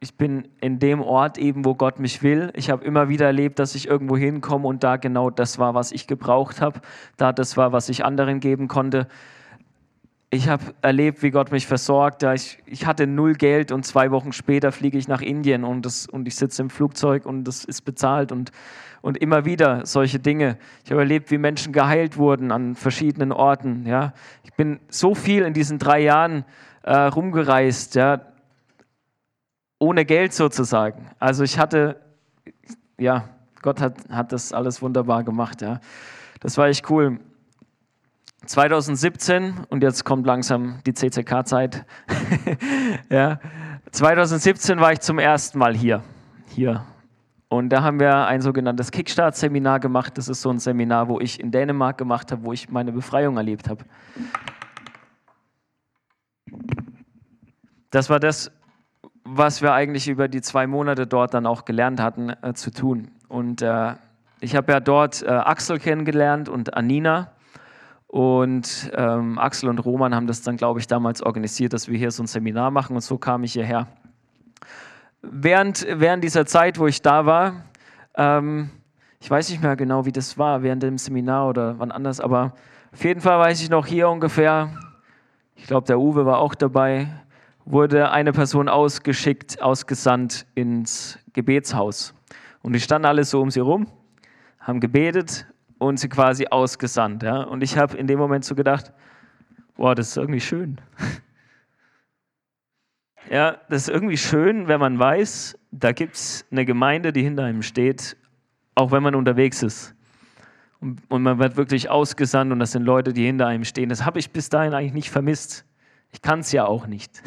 ich bin in dem Ort eben, wo Gott mich will. Ich habe immer wieder erlebt, dass ich irgendwo hinkomme und da genau das war, was ich gebraucht habe. Da das war, was ich anderen geben konnte. Ich habe erlebt, wie Gott mich versorgt. Ich, ich hatte null Geld und zwei Wochen später fliege ich nach Indien und, das, und ich sitze im Flugzeug und das ist bezahlt und, und immer wieder solche Dinge. Ich habe erlebt, wie Menschen geheilt wurden an verschiedenen Orten. Ja. Ich bin so viel in diesen drei Jahren äh, rumgereist. Ja ohne Geld sozusagen. Also ich hatte, ja, Gott hat, hat das alles wunderbar gemacht. Ja. Das war echt cool. 2017, und jetzt kommt langsam die CCK-Zeit, <laughs> ja, 2017 war ich zum ersten Mal hier. Hier. Und da haben wir ein sogenanntes Kickstart-Seminar gemacht. Das ist so ein Seminar, wo ich in Dänemark gemacht habe, wo ich meine Befreiung erlebt habe. Das war das, was wir eigentlich über die zwei Monate dort dann auch gelernt hatten äh, zu tun. Und äh, ich habe ja dort äh, Axel kennengelernt und Anina. Und ähm, Axel und Roman haben das dann, glaube ich, damals organisiert, dass wir hier so ein Seminar machen. Und so kam ich hierher. Während, während dieser Zeit, wo ich da war, ähm, ich weiß nicht mehr genau, wie das war, während dem Seminar oder wann anders, aber auf jeden Fall weiß ich noch hier ungefähr, ich glaube, der Uwe war auch dabei, wurde eine Person ausgeschickt, ausgesandt ins Gebetshaus. Und die standen alle so um sie rum, haben gebetet und sie quasi ausgesandt. Ja? Und ich habe in dem Moment so gedacht, boah, das ist irgendwie schön. <laughs> ja, das ist irgendwie schön, wenn man weiß, da gibt es eine Gemeinde, die hinter einem steht, auch wenn man unterwegs ist. Und, und man wird wirklich ausgesandt und das sind Leute, die hinter einem stehen. Das habe ich bis dahin eigentlich nicht vermisst. Ich kann es ja auch nicht.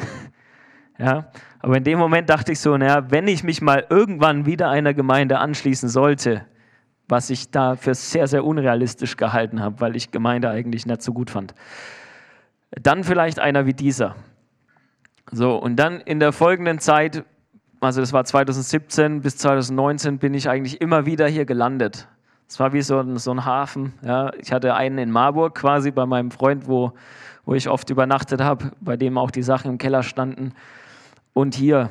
<laughs> ja? Aber in dem Moment dachte ich so, naja, wenn ich mich mal irgendwann wieder einer Gemeinde anschließen sollte, was ich da für sehr, sehr unrealistisch gehalten habe, weil ich Gemeinde eigentlich nicht so gut fand, dann vielleicht einer wie dieser. So, und dann in der folgenden Zeit, also das war 2017 bis 2019, bin ich eigentlich immer wieder hier gelandet. Es war wie so ein, so ein Hafen. Ja. Ich hatte einen in Marburg quasi bei meinem Freund, wo wo ich oft übernachtet habe, bei dem auch die Sachen im Keller standen. Und hier.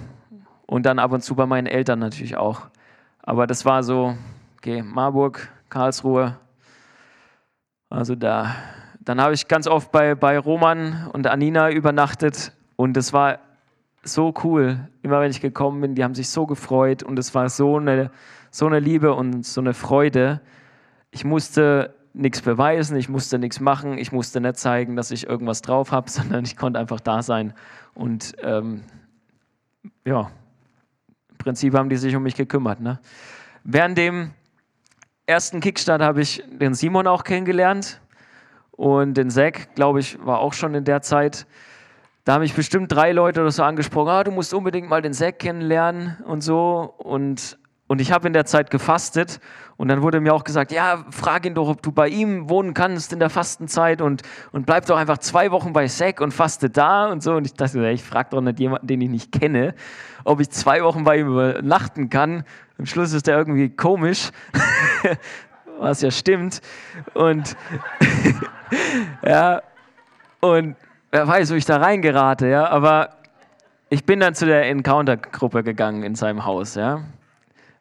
Und dann ab und zu bei meinen Eltern natürlich auch. Aber das war so, okay, Marburg, Karlsruhe. Also da. Dann habe ich ganz oft bei, bei Roman und Anina übernachtet. Und es war so cool. Immer wenn ich gekommen bin, die haben sich so gefreut. Und es war so eine, so eine Liebe und so eine Freude. Ich musste nichts beweisen, ich musste nichts machen, ich musste nicht zeigen, dass ich irgendwas drauf habe, <laughs> sondern ich konnte einfach da sein. Und ähm, ja, im Prinzip haben die sich um mich gekümmert. Ne? Während ersten Kickstart habe ich den Simon auch kennengelernt und den Zack, glaube ich, war auch schon in der Zeit. Da haben mich bestimmt drei Leute oder so angesprochen, ah, du musst unbedingt mal den Zack kennenlernen und so. Und und ich habe in der Zeit gefastet und dann wurde mir auch gesagt, ja, frag ihn doch, ob du bei ihm wohnen kannst in der Fastenzeit und, und bleib doch einfach zwei Wochen bei Sek und faste da und so. Und ich dachte, ich frage doch nicht jemanden, den ich nicht kenne, ob ich zwei Wochen bei ihm übernachten kann. Am Schluss ist der irgendwie komisch, <laughs> was ja stimmt. Und <laughs> ja, und wer weiß, wo ich da reingerate, ja, aber ich bin dann zu der Encounter-Gruppe gegangen in seinem Haus, ja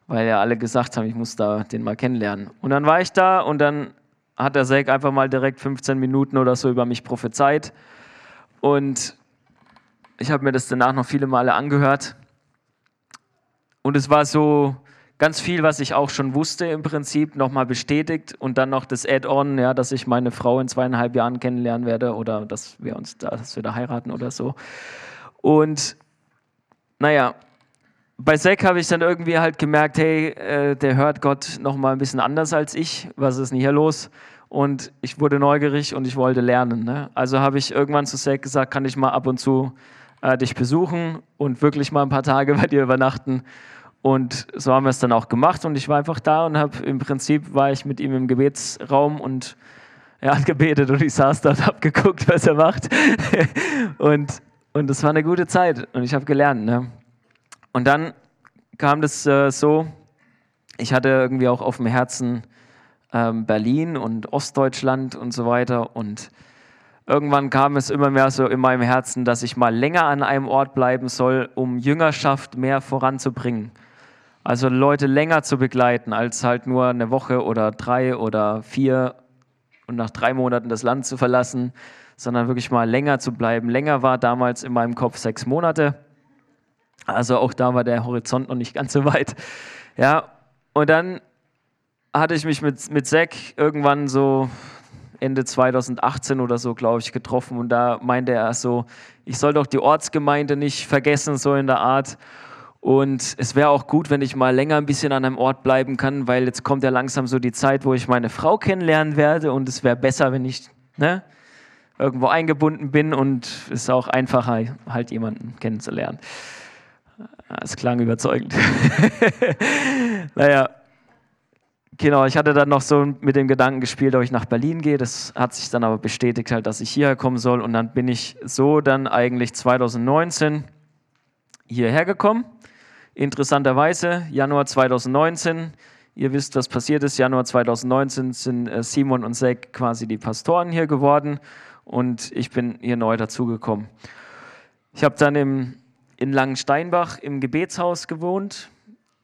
weil ja alle gesagt haben, ich muss da den mal kennenlernen. Und dann war ich da und dann hat der Zack einfach mal direkt 15 Minuten oder so über mich prophezeit. Und ich habe mir das danach noch viele Male angehört. Und es war so ganz viel, was ich auch schon wusste im Prinzip, nochmal bestätigt. Und dann noch das Add-on, ja, dass ich meine Frau in zweieinhalb Jahren kennenlernen werde oder dass wir uns da, dass wir da heiraten oder so. Und naja, bei Zack habe ich dann irgendwie halt gemerkt, hey, äh, der hört Gott noch mal ein bisschen anders als ich. Was ist denn hier los? Und ich wurde neugierig und ich wollte lernen. Ne? Also habe ich irgendwann zu Zack gesagt, kann ich mal ab und zu äh, dich besuchen und wirklich mal ein paar Tage <laughs> bei dir übernachten. Und so haben wir es dann auch gemacht und ich war einfach da und habe im Prinzip war ich mit ihm im Gebetsraum und er hat <laughs> gebetet und ich saß da und habe geguckt, was er macht. <laughs> und, und das war eine gute Zeit und ich habe gelernt. Ne? Und dann kam das äh, so, ich hatte irgendwie auch auf dem Herzen ähm, Berlin und Ostdeutschland und so weiter und irgendwann kam es immer mehr so in meinem Herzen, dass ich mal länger an einem Ort bleiben soll, um Jüngerschaft mehr voranzubringen. Also Leute länger zu begleiten, als halt nur eine Woche oder drei oder vier und nach drei Monaten das Land zu verlassen, sondern wirklich mal länger zu bleiben. Länger war damals in meinem Kopf sechs Monate. Also auch da war der Horizont noch nicht ganz so weit. Ja, und dann hatte ich mich mit, mit Zack irgendwann so Ende 2018 oder so, glaube ich, getroffen. Und da meinte er so, ich soll doch die Ortsgemeinde nicht vergessen, so in der Art. Und es wäre auch gut, wenn ich mal länger ein bisschen an einem Ort bleiben kann, weil jetzt kommt ja langsam so die Zeit, wo ich meine Frau kennenlernen werde. Und es wäre besser, wenn ich ne, irgendwo eingebunden bin und es ist auch einfacher, halt jemanden kennenzulernen. Es klang überzeugend. <laughs> naja, Genau, ich hatte dann noch so mit dem Gedanken gespielt, ob ich nach Berlin gehe. Das hat sich dann aber bestätigt, halt, dass ich hierher kommen soll. Und dann bin ich so dann eigentlich 2019 hierher gekommen. Interessanterweise, Januar 2019, ihr wisst, was passiert ist. Januar 2019 sind äh, Simon und Zack quasi die Pastoren hier geworden und ich bin hier neu dazugekommen. Ich habe dann im, in Langensteinbach im Gebetshaus gewohnt,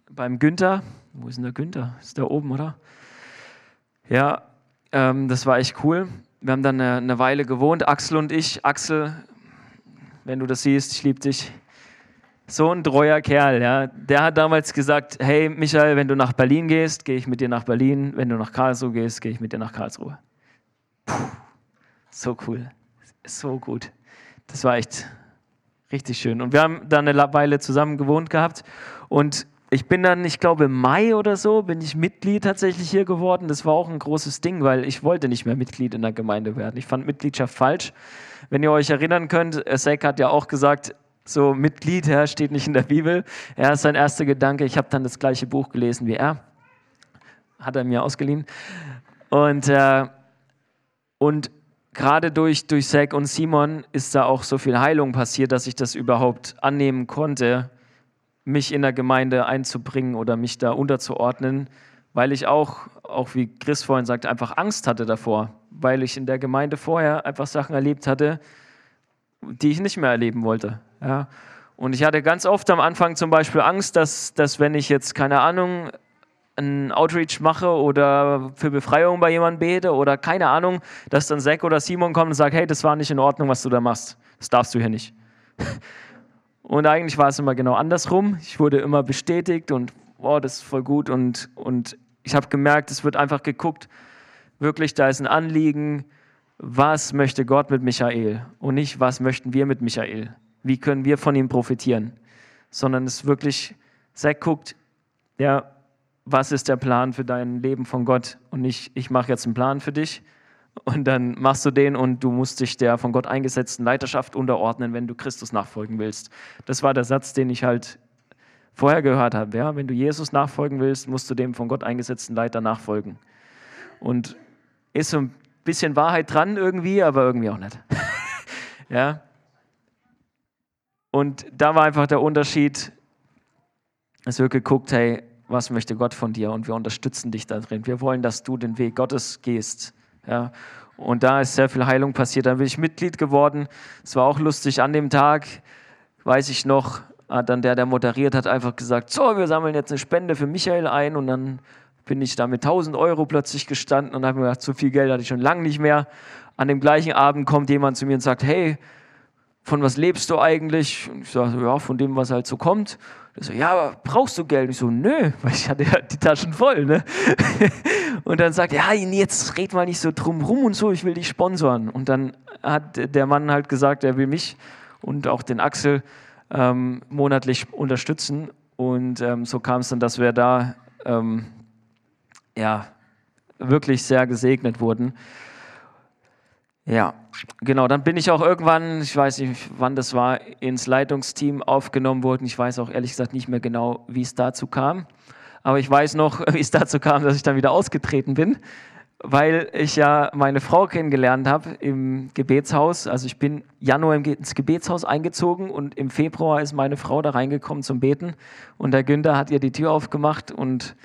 beim Günther. Wo ist denn der Günther? Ist der oben, oder? Ja, ähm, das war echt cool. Wir haben dann eine, eine, Weile gewohnt, Axel und ich. Axel, wenn du das siehst, ich liebe dich. So ein treuer Kerl, ja. Der hat damals gesagt: Hey, Michael, wenn du nach Berlin gehst, gehe ich mit dir nach Berlin. Wenn du nach Karlsruhe gehst, gehe ich mit dir nach Karlsruhe. Puh, so cool. So gut. Das war echt richtig schön. Und wir haben dann eine Weile zusammen gewohnt gehabt. Und ich bin dann, ich glaube, im Mai oder so, bin ich Mitglied tatsächlich hier geworden. Das war auch ein großes Ding, weil ich wollte nicht mehr Mitglied in der Gemeinde werden. Ich fand Mitgliedschaft falsch. Wenn ihr euch erinnern könnt, Sek hat ja auch gesagt, so Mitglied, ja, steht nicht in der Bibel. Er ist sein erster Gedanke. Ich habe dann das gleiche Buch gelesen wie er. Hat er mir ausgeliehen. Und, äh, und gerade durch, durch Zack und Simon ist da auch so viel Heilung passiert, dass ich das überhaupt annehmen konnte mich in der Gemeinde einzubringen oder mich da unterzuordnen, weil ich auch, auch wie Chris vorhin sagte, einfach Angst hatte davor, weil ich in der Gemeinde vorher einfach Sachen erlebt hatte, die ich nicht mehr erleben wollte. Ja. Und ich hatte ganz oft am Anfang zum Beispiel Angst, dass, dass wenn ich jetzt, keine Ahnung, einen Outreach mache oder für Befreiung bei jemandem bete oder keine Ahnung, dass dann Zack oder Simon kommt und sagt, hey, das war nicht in Ordnung, was du da machst. Das darfst du hier nicht. <laughs> Und eigentlich war es immer genau andersrum. Ich wurde immer bestätigt und, wow, das ist voll gut. Und, und ich habe gemerkt, es wird einfach geguckt, wirklich, da ist ein Anliegen, was möchte Gott mit Michael und nicht, was möchten wir mit Michael. Wie können wir von ihm profitieren? Sondern es wirklich, Zack guckt, ja, was ist der Plan für dein Leben von Gott und nicht, ich mache jetzt einen Plan für dich, und dann machst du den und du musst dich der von Gott eingesetzten Leiterschaft unterordnen, wenn du Christus nachfolgen willst. Das war der Satz, den ich halt vorher gehört habe. Ja? Wenn du Jesus nachfolgen willst, musst du dem von Gott eingesetzten Leiter nachfolgen. Und ist so ein bisschen Wahrheit dran irgendwie, aber irgendwie auch nicht. <laughs> ja? Und da war einfach der Unterschied, es wird geguckt, hey, was möchte Gott von dir? Und wir unterstützen dich da drin. Wir wollen, dass du den Weg Gottes gehst. Ja, und da ist sehr viel Heilung passiert. Dann bin ich Mitglied geworden. Es war auch lustig. An dem Tag, weiß ich noch, hat dann der, der moderiert hat, einfach gesagt: So, wir sammeln jetzt eine Spende für Michael ein. Und dann bin ich da mit 1000 Euro plötzlich gestanden und habe mir gedacht, so viel Geld hatte ich schon lange nicht mehr. An dem gleichen Abend kommt jemand zu mir und sagt: Hey, von was lebst du eigentlich? Und ich sage: Ja, von dem, was halt so kommt. Der so, ja, aber brauchst du Geld? Ich so, nö, weil ich hatte ja die Taschen voll, ne? <laughs> Und dann sagt er, ja, jetzt red mal nicht so drum rum und so, ich will dich sponsoren. Und dann hat der Mann halt gesagt, er will mich und auch den Axel ähm, monatlich unterstützen. Und ähm, so kam es dann, dass wir da ähm, ja, wirklich sehr gesegnet wurden. Ja, genau. Dann bin ich auch irgendwann, ich weiß nicht, wann das war, ins Leitungsteam aufgenommen worden. Ich weiß auch ehrlich gesagt nicht mehr genau, wie es dazu kam. Aber ich weiß noch, <laughs> wie es dazu kam, dass ich dann wieder ausgetreten bin, weil ich ja meine Frau kennengelernt habe im Gebetshaus. Also ich bin Januar ins Gebetshaus eingezogen und im Februar ist meine Frau da reingekommen zum Beten und der Günther hat ihr die Tür aufgemacht und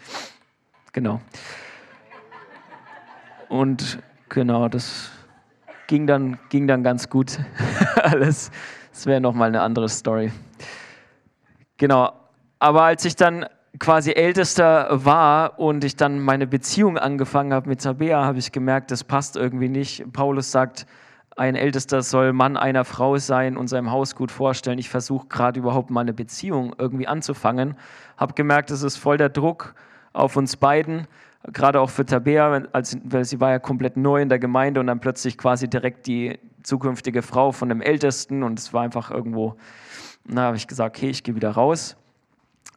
genau. Und genau, das ging dann, ging dann ganz gut. <laughs> Alles, das wäre nochmal eine andere Story. Genau, aber als ich dann quasi Ältester war und ich dann meine Beziehung angefangen habe mit Tabea, habe ich gemerkt, das passt irgendwie nicht. Paulus sagt, ein Ältester soll Mann einer Frau sein und seinem Haus gut vorstellen. Ich versuche gerade überhaupt mal eine Beziehung irgendwie anzufangen. Habe gemerkt, es ist voll der Druck auf uns beiden gerade auch für Tabea, als, weil sie war ja komplett neu in der Gemeinde und dann plötzlich quasi direkt die zukünftige Frau von dem Ältesten und es war einfach irgendwo, na, habe ich gesagt, okay, ich gehe wieder raus.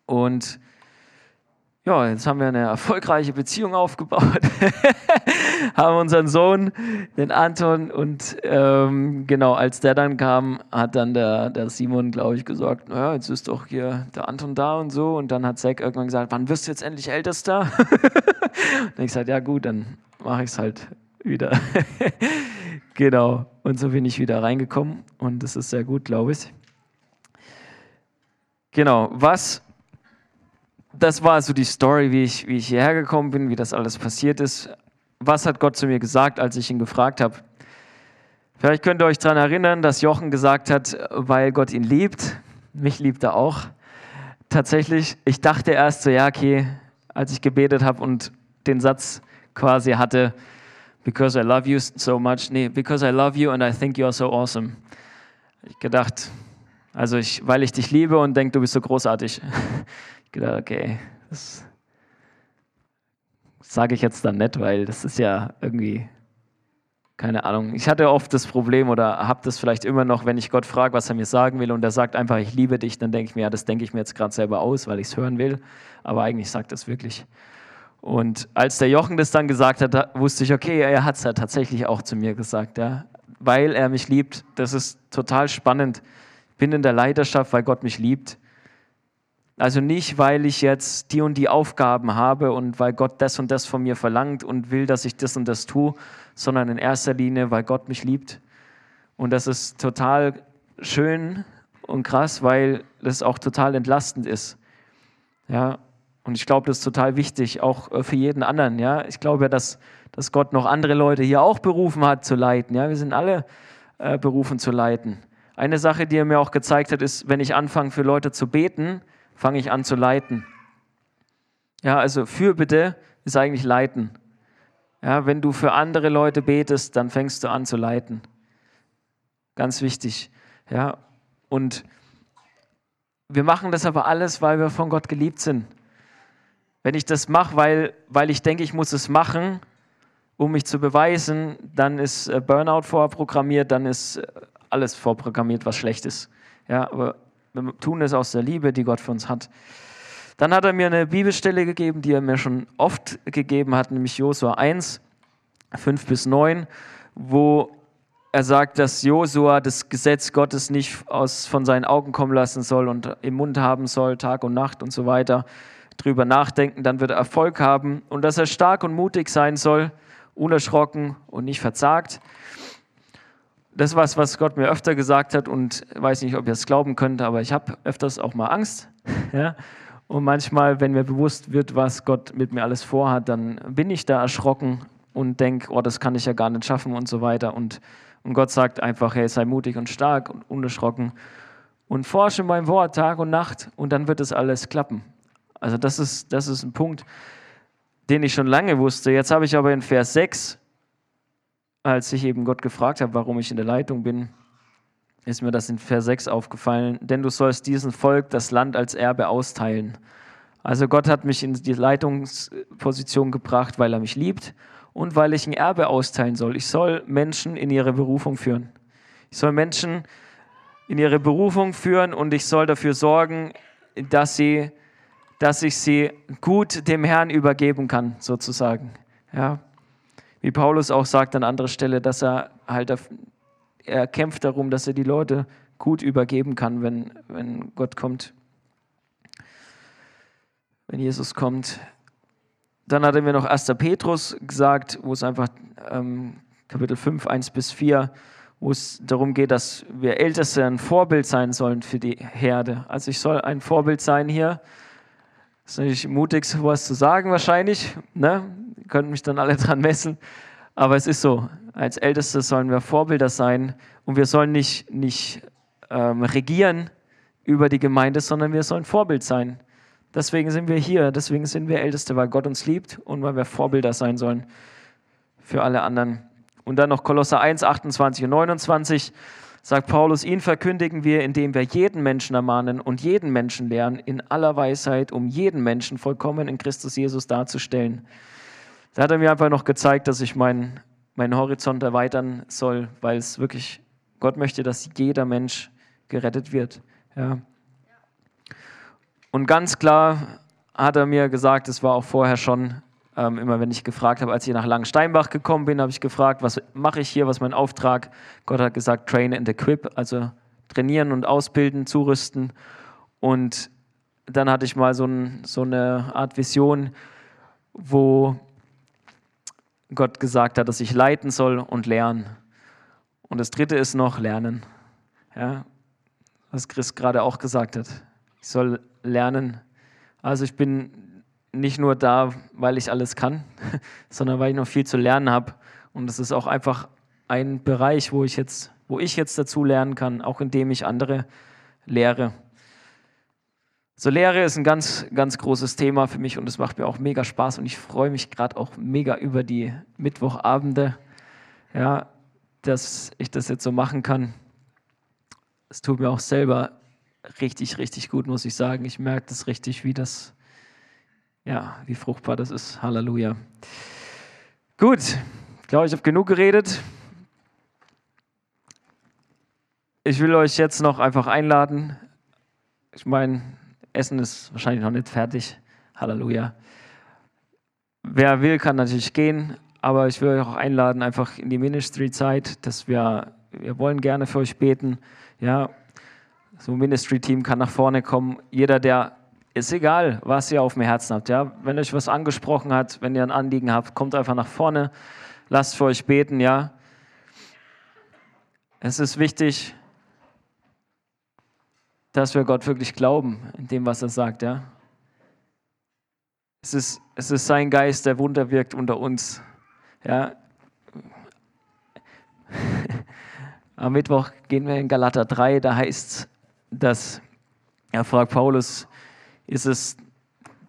Und ja, jetzt haben wir eine erfolgreiche Beziehung aufgebaut, <laughs> haben unseren Sohn, den Anton, und ähm, genau, als der dann kam, hat dann der, der Simon, glaube ich, gesagt, naja, jetzt ist doch hier der Anton da und so. Und dann hat Zack irgendwann gesagt, wann wirst du jetzt endlich Ältester? <laughs> und ich gesagt, ja gut, dann mache ich es halt wieder. <laughs> genau, und so bin ich wieder reingekommen und das ist sehr gut, glaube ich. Genau, was das war so die Story, wie ich, wie ich hierher gekommen bin, wie das alles passiert ist. Was hat Gott zu mir gesagt, als ich ihn gefragt habe? Vielleicht könnt ihr euch daran erinnern, dass Jochen gesagt hat, weil Gott ihn liebt. Mich liebt er auch. Tatsächlich, ich dachte erst so, ja, okay, als ich gebetet habe und den Satz quasi hatte, because I love you so much, nee, because I love you and I think you are so awesome. Ich gedacht, also ich, weil ich dich liebe und denke, du bist so großartig. <laughs> gedacht, okay, das sage ich jetzt dann nicht, weil das ist ja irgendwie, keine Ahnung. Ich hatte oft das Problem oder habe das vielleicht immer noch, wenn ich Gott frage, was er mir sagen will und er sagt einfach, ich liebe dich, dann denke ich mir, ja, das denke ich mir jetzt gerade selber aus, weil ich es hören will. Aber eigentlich sagt das wirklich. Und als der Jochen das dann gesagt hat, wusste ich, okay, er hat es ja tatsächlich auch zu mir gesagt, ja, weil er mich liebt. Das ist total spannend. Ich bin in der Leidenschaft, weil Gott mich liebt. Also nicht, weil ich jetzt die und die Aufgaben habe und weil Gott das und das von mir verlangt und will, dass ich das und das tue, sondern in erster Linie, weil Gott mich liebt. Und das ist total schön und krass, weil das auch total entlastend ist. Ja, und ich glaube, das ist total wichtig, auch äh, für jeden anderen. Ja, ich glaube ja, dass, dass Gott noch andere Leute hier auch berufen hat zu leiten. Ja, wir sind alle äh, berufen zu leiten. Eine Sache, die er mir auch gezeigt hat, ist, wenn ich anfange, für Leute zu beten, fange ich an zu leiten. Ja, also Fürbitte ist eigentlich leiten. Ja, wenn du für andere Leute betest, dann fängst du an zu leiten. Ganz wichtig. Ja, und wir machen das aber alles, weil wir von Gott geliebt sind. Wenn ich das mache, weil, weil ich denke, ich muss es machen, um mich zu beweisen, dann ist äh, Burnout vorprogrammiert, dann ist äh, alles vorprogrammiert, was schlecht ist. Ja, aber wir tun es aus der Liebe, die Gott für uns hat. Dann hat er mir eine Bibelstelle gegeben, die er mir schon oft gegeben hat, nämlich Josua 1, 5 bis 9, wo er sagt, dass Josua das Gesetz Gottes nicht aus, von seinen Augen kommen lassen soll und im Mund haben soll, Tag und Nacht und so weiter, drüber nachdenken, dann wird er Erfolg haben und dass er stark und mutig sein soll, unerschrocken und nicht verzagt das ist was, was Gott mir öfter gesagt hat und weiß nicht, ob ihr es glauben könnt, aber ich habe öfters auch mal Angst. <laughs> Ja? Und manchmal, wenn mir bewusst wird, was Gott mit mir alles vorhat, dann bin ich da erschrocken und denke, oh, das kann ich ja gar nicht schaffen und so weiter. Und, und Gott sagt einfach, hey, sei mutig und stark und unerschrocken und forsche mein Wort Tag und Nacht und dann wird es alles klappen. Also das ist, das ist ein Punkt, den ich schon lange wusste. Jetzt habe ich aber in Vers 6 als ich eben Gott gefragt habe, warum ich in der Leitung bin, ist mir das in Vers 6 aufgefallen, denn du sollst diesem Volk das Land als Erbe austeilen. Also Gott hat mich in die Leitungsposition gebracht, weil er mich liebt und weil ich ein Erbe austeilen soll. Ich soll Menschen in ihre Berufung führen. Ich soll Menschen in ihre Berufung führen und ich soll dafür sorgen, dass, sie, dass ich sie gut dem Herrn übergeben kann, sozusagen. Ja, wie Paulus auch sagt an anderer Stelle, dass er halt, er kämpft darum, dass er die Leute gut übergeben kann, wenn, wenn Gott kommt, wenn Jesus kommt. Dann hat er mir noch 1. Petrus gesagt, wo es einfach ähm, Kapitel 5, 1 bis 4, wo es darum geht, dass wir Älteste ein Vorbild sein sollen für die Herde. Also ich soll ein Vorbild sein hier. Das ist natürlich mutig, sowas zu sagen wahrscheinlich. Ne? Ihr könnt mich dann alle <laughs> dran messen. Aber es ist so, als Älteste sollen wir Vorbilder sein und wir sollen nicht, nicht ähm, regieren über die Gemeinde, sondern wir sollen Vorbild sein. Deswegen sind wir hier, deswegen sind wir Älteste, weil Gott uns liebt und weil wir Vorbilder sein sollen für alle anderen. Und dann noch Kolosser 1, 28 und 29 sagt Paulus, ihn verkündigen wir, indem wir jeden Menschen ermahnen und jeden Menschen lehren, in aller Weisheit, um jeden Menschen vollkommen in Christus Jesus darzustellen. Da hat er mir einfach noch gezeigt, dass ich meinen, meinen Horizont erweitern soll, weil es wirklich, Gott möchte, dass jeder Mensch gerettet wird. Ja. Und ganz klar hat er mir gesagt, es war auch vorher schon, ähm, immer wenn ich gefragt habe, als ich nach Langensteinbach gekommen bin, habe ich gefragt, was mache ich hier, was ist mein Auftrag? Gott hat gesagt, train and equip, also trainieren und ausbilden, zurüsten. Und dann hatte ich mal so, ein, so eine Art Vision, wo Gott gesagt hat, dass ich leiten soll und lernen. Und das dritte ist noch lernen. Ja, was Chris gerade auch gesagt hat. Ich soll lernen. Also ich bin nicht nur da, weil ich alles kann, <laughs> sondern weil ich noch viel zu lernen habe. Und es ist auch einfach ein Bereich, wo ich jetzt, wo ich jetzt dazu lernen kann, auch indem ich andere lehre. So Lehre ist ein ganz, ganz großes Thema für mich und es macht mir auch mega Spaß und ich freue mich gerade auch mega über die Mittwochabende, ja, dass ich das jetzt so machen kann. Es tut mir auch selber richtig, richtig gut, muss ich sagen. Ich merke das richtig, wie das ja, wie fruchtbar das ist. Halleluja. Gut, ich glaube, ich habe genug geredet. Ich will euch jetzt noch einfach einladen. Ich meine, Essen ist wahrscheinlich noch nicht fertig. Halleluja. Wer will, kann natürlich gehen, aber ich will euch auch einladen, einfach in die Ministry-Zeit, dass wir, wir wollen gerne für euch beten. Ja, so ein Ministry-Team kann nach vorne kommen. Jeder, der ist egal, was ihr auf dem Herzen habt. Ja? Wenn euch was angesprochen hat, wenn ihr ein Anliegen habt, kommt einfach nach vorne, lasst für euch beten. Ja? Es ist wichtig, dass wir Gott wirklich glauben in dem, was er sagt. Ja? Es, ist, es ist sein Geist, der Wunder wirkt unter uns. Ja? <laughs> Am Mittwoch gehen wir in Galater 3, da heißt es, dass, er fragt Paulus, ist es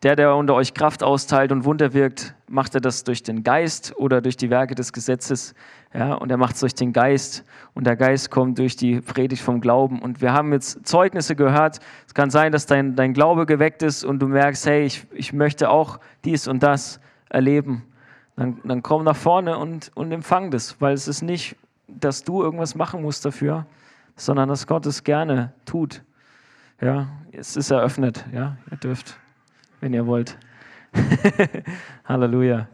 der, der unter euch Kraft austeilt und Wunder wirkt, macht er das durch den Geist oder durch die Werke des Gesetzes? Ja, und er macht es durch den Geist. Und der Geist kommt durch die Predigt vom Glauben. Und wir haben jetzt Zeugnisse gehört. Es kann sein, dass dein, dein Glaube geweckt ist und du merkst, hey, ich, ich möchte auch dies und das erleben. Dann, dann komm nach vorne und, und empfang das, weil es ist nicht, dass du irgendwas machen musst dafür, sondern dass Gott es gerne tut. Ja, es ist eröffnet. Ja, ihr dürft, wenn ihr wollt. <laughs> Halleluja.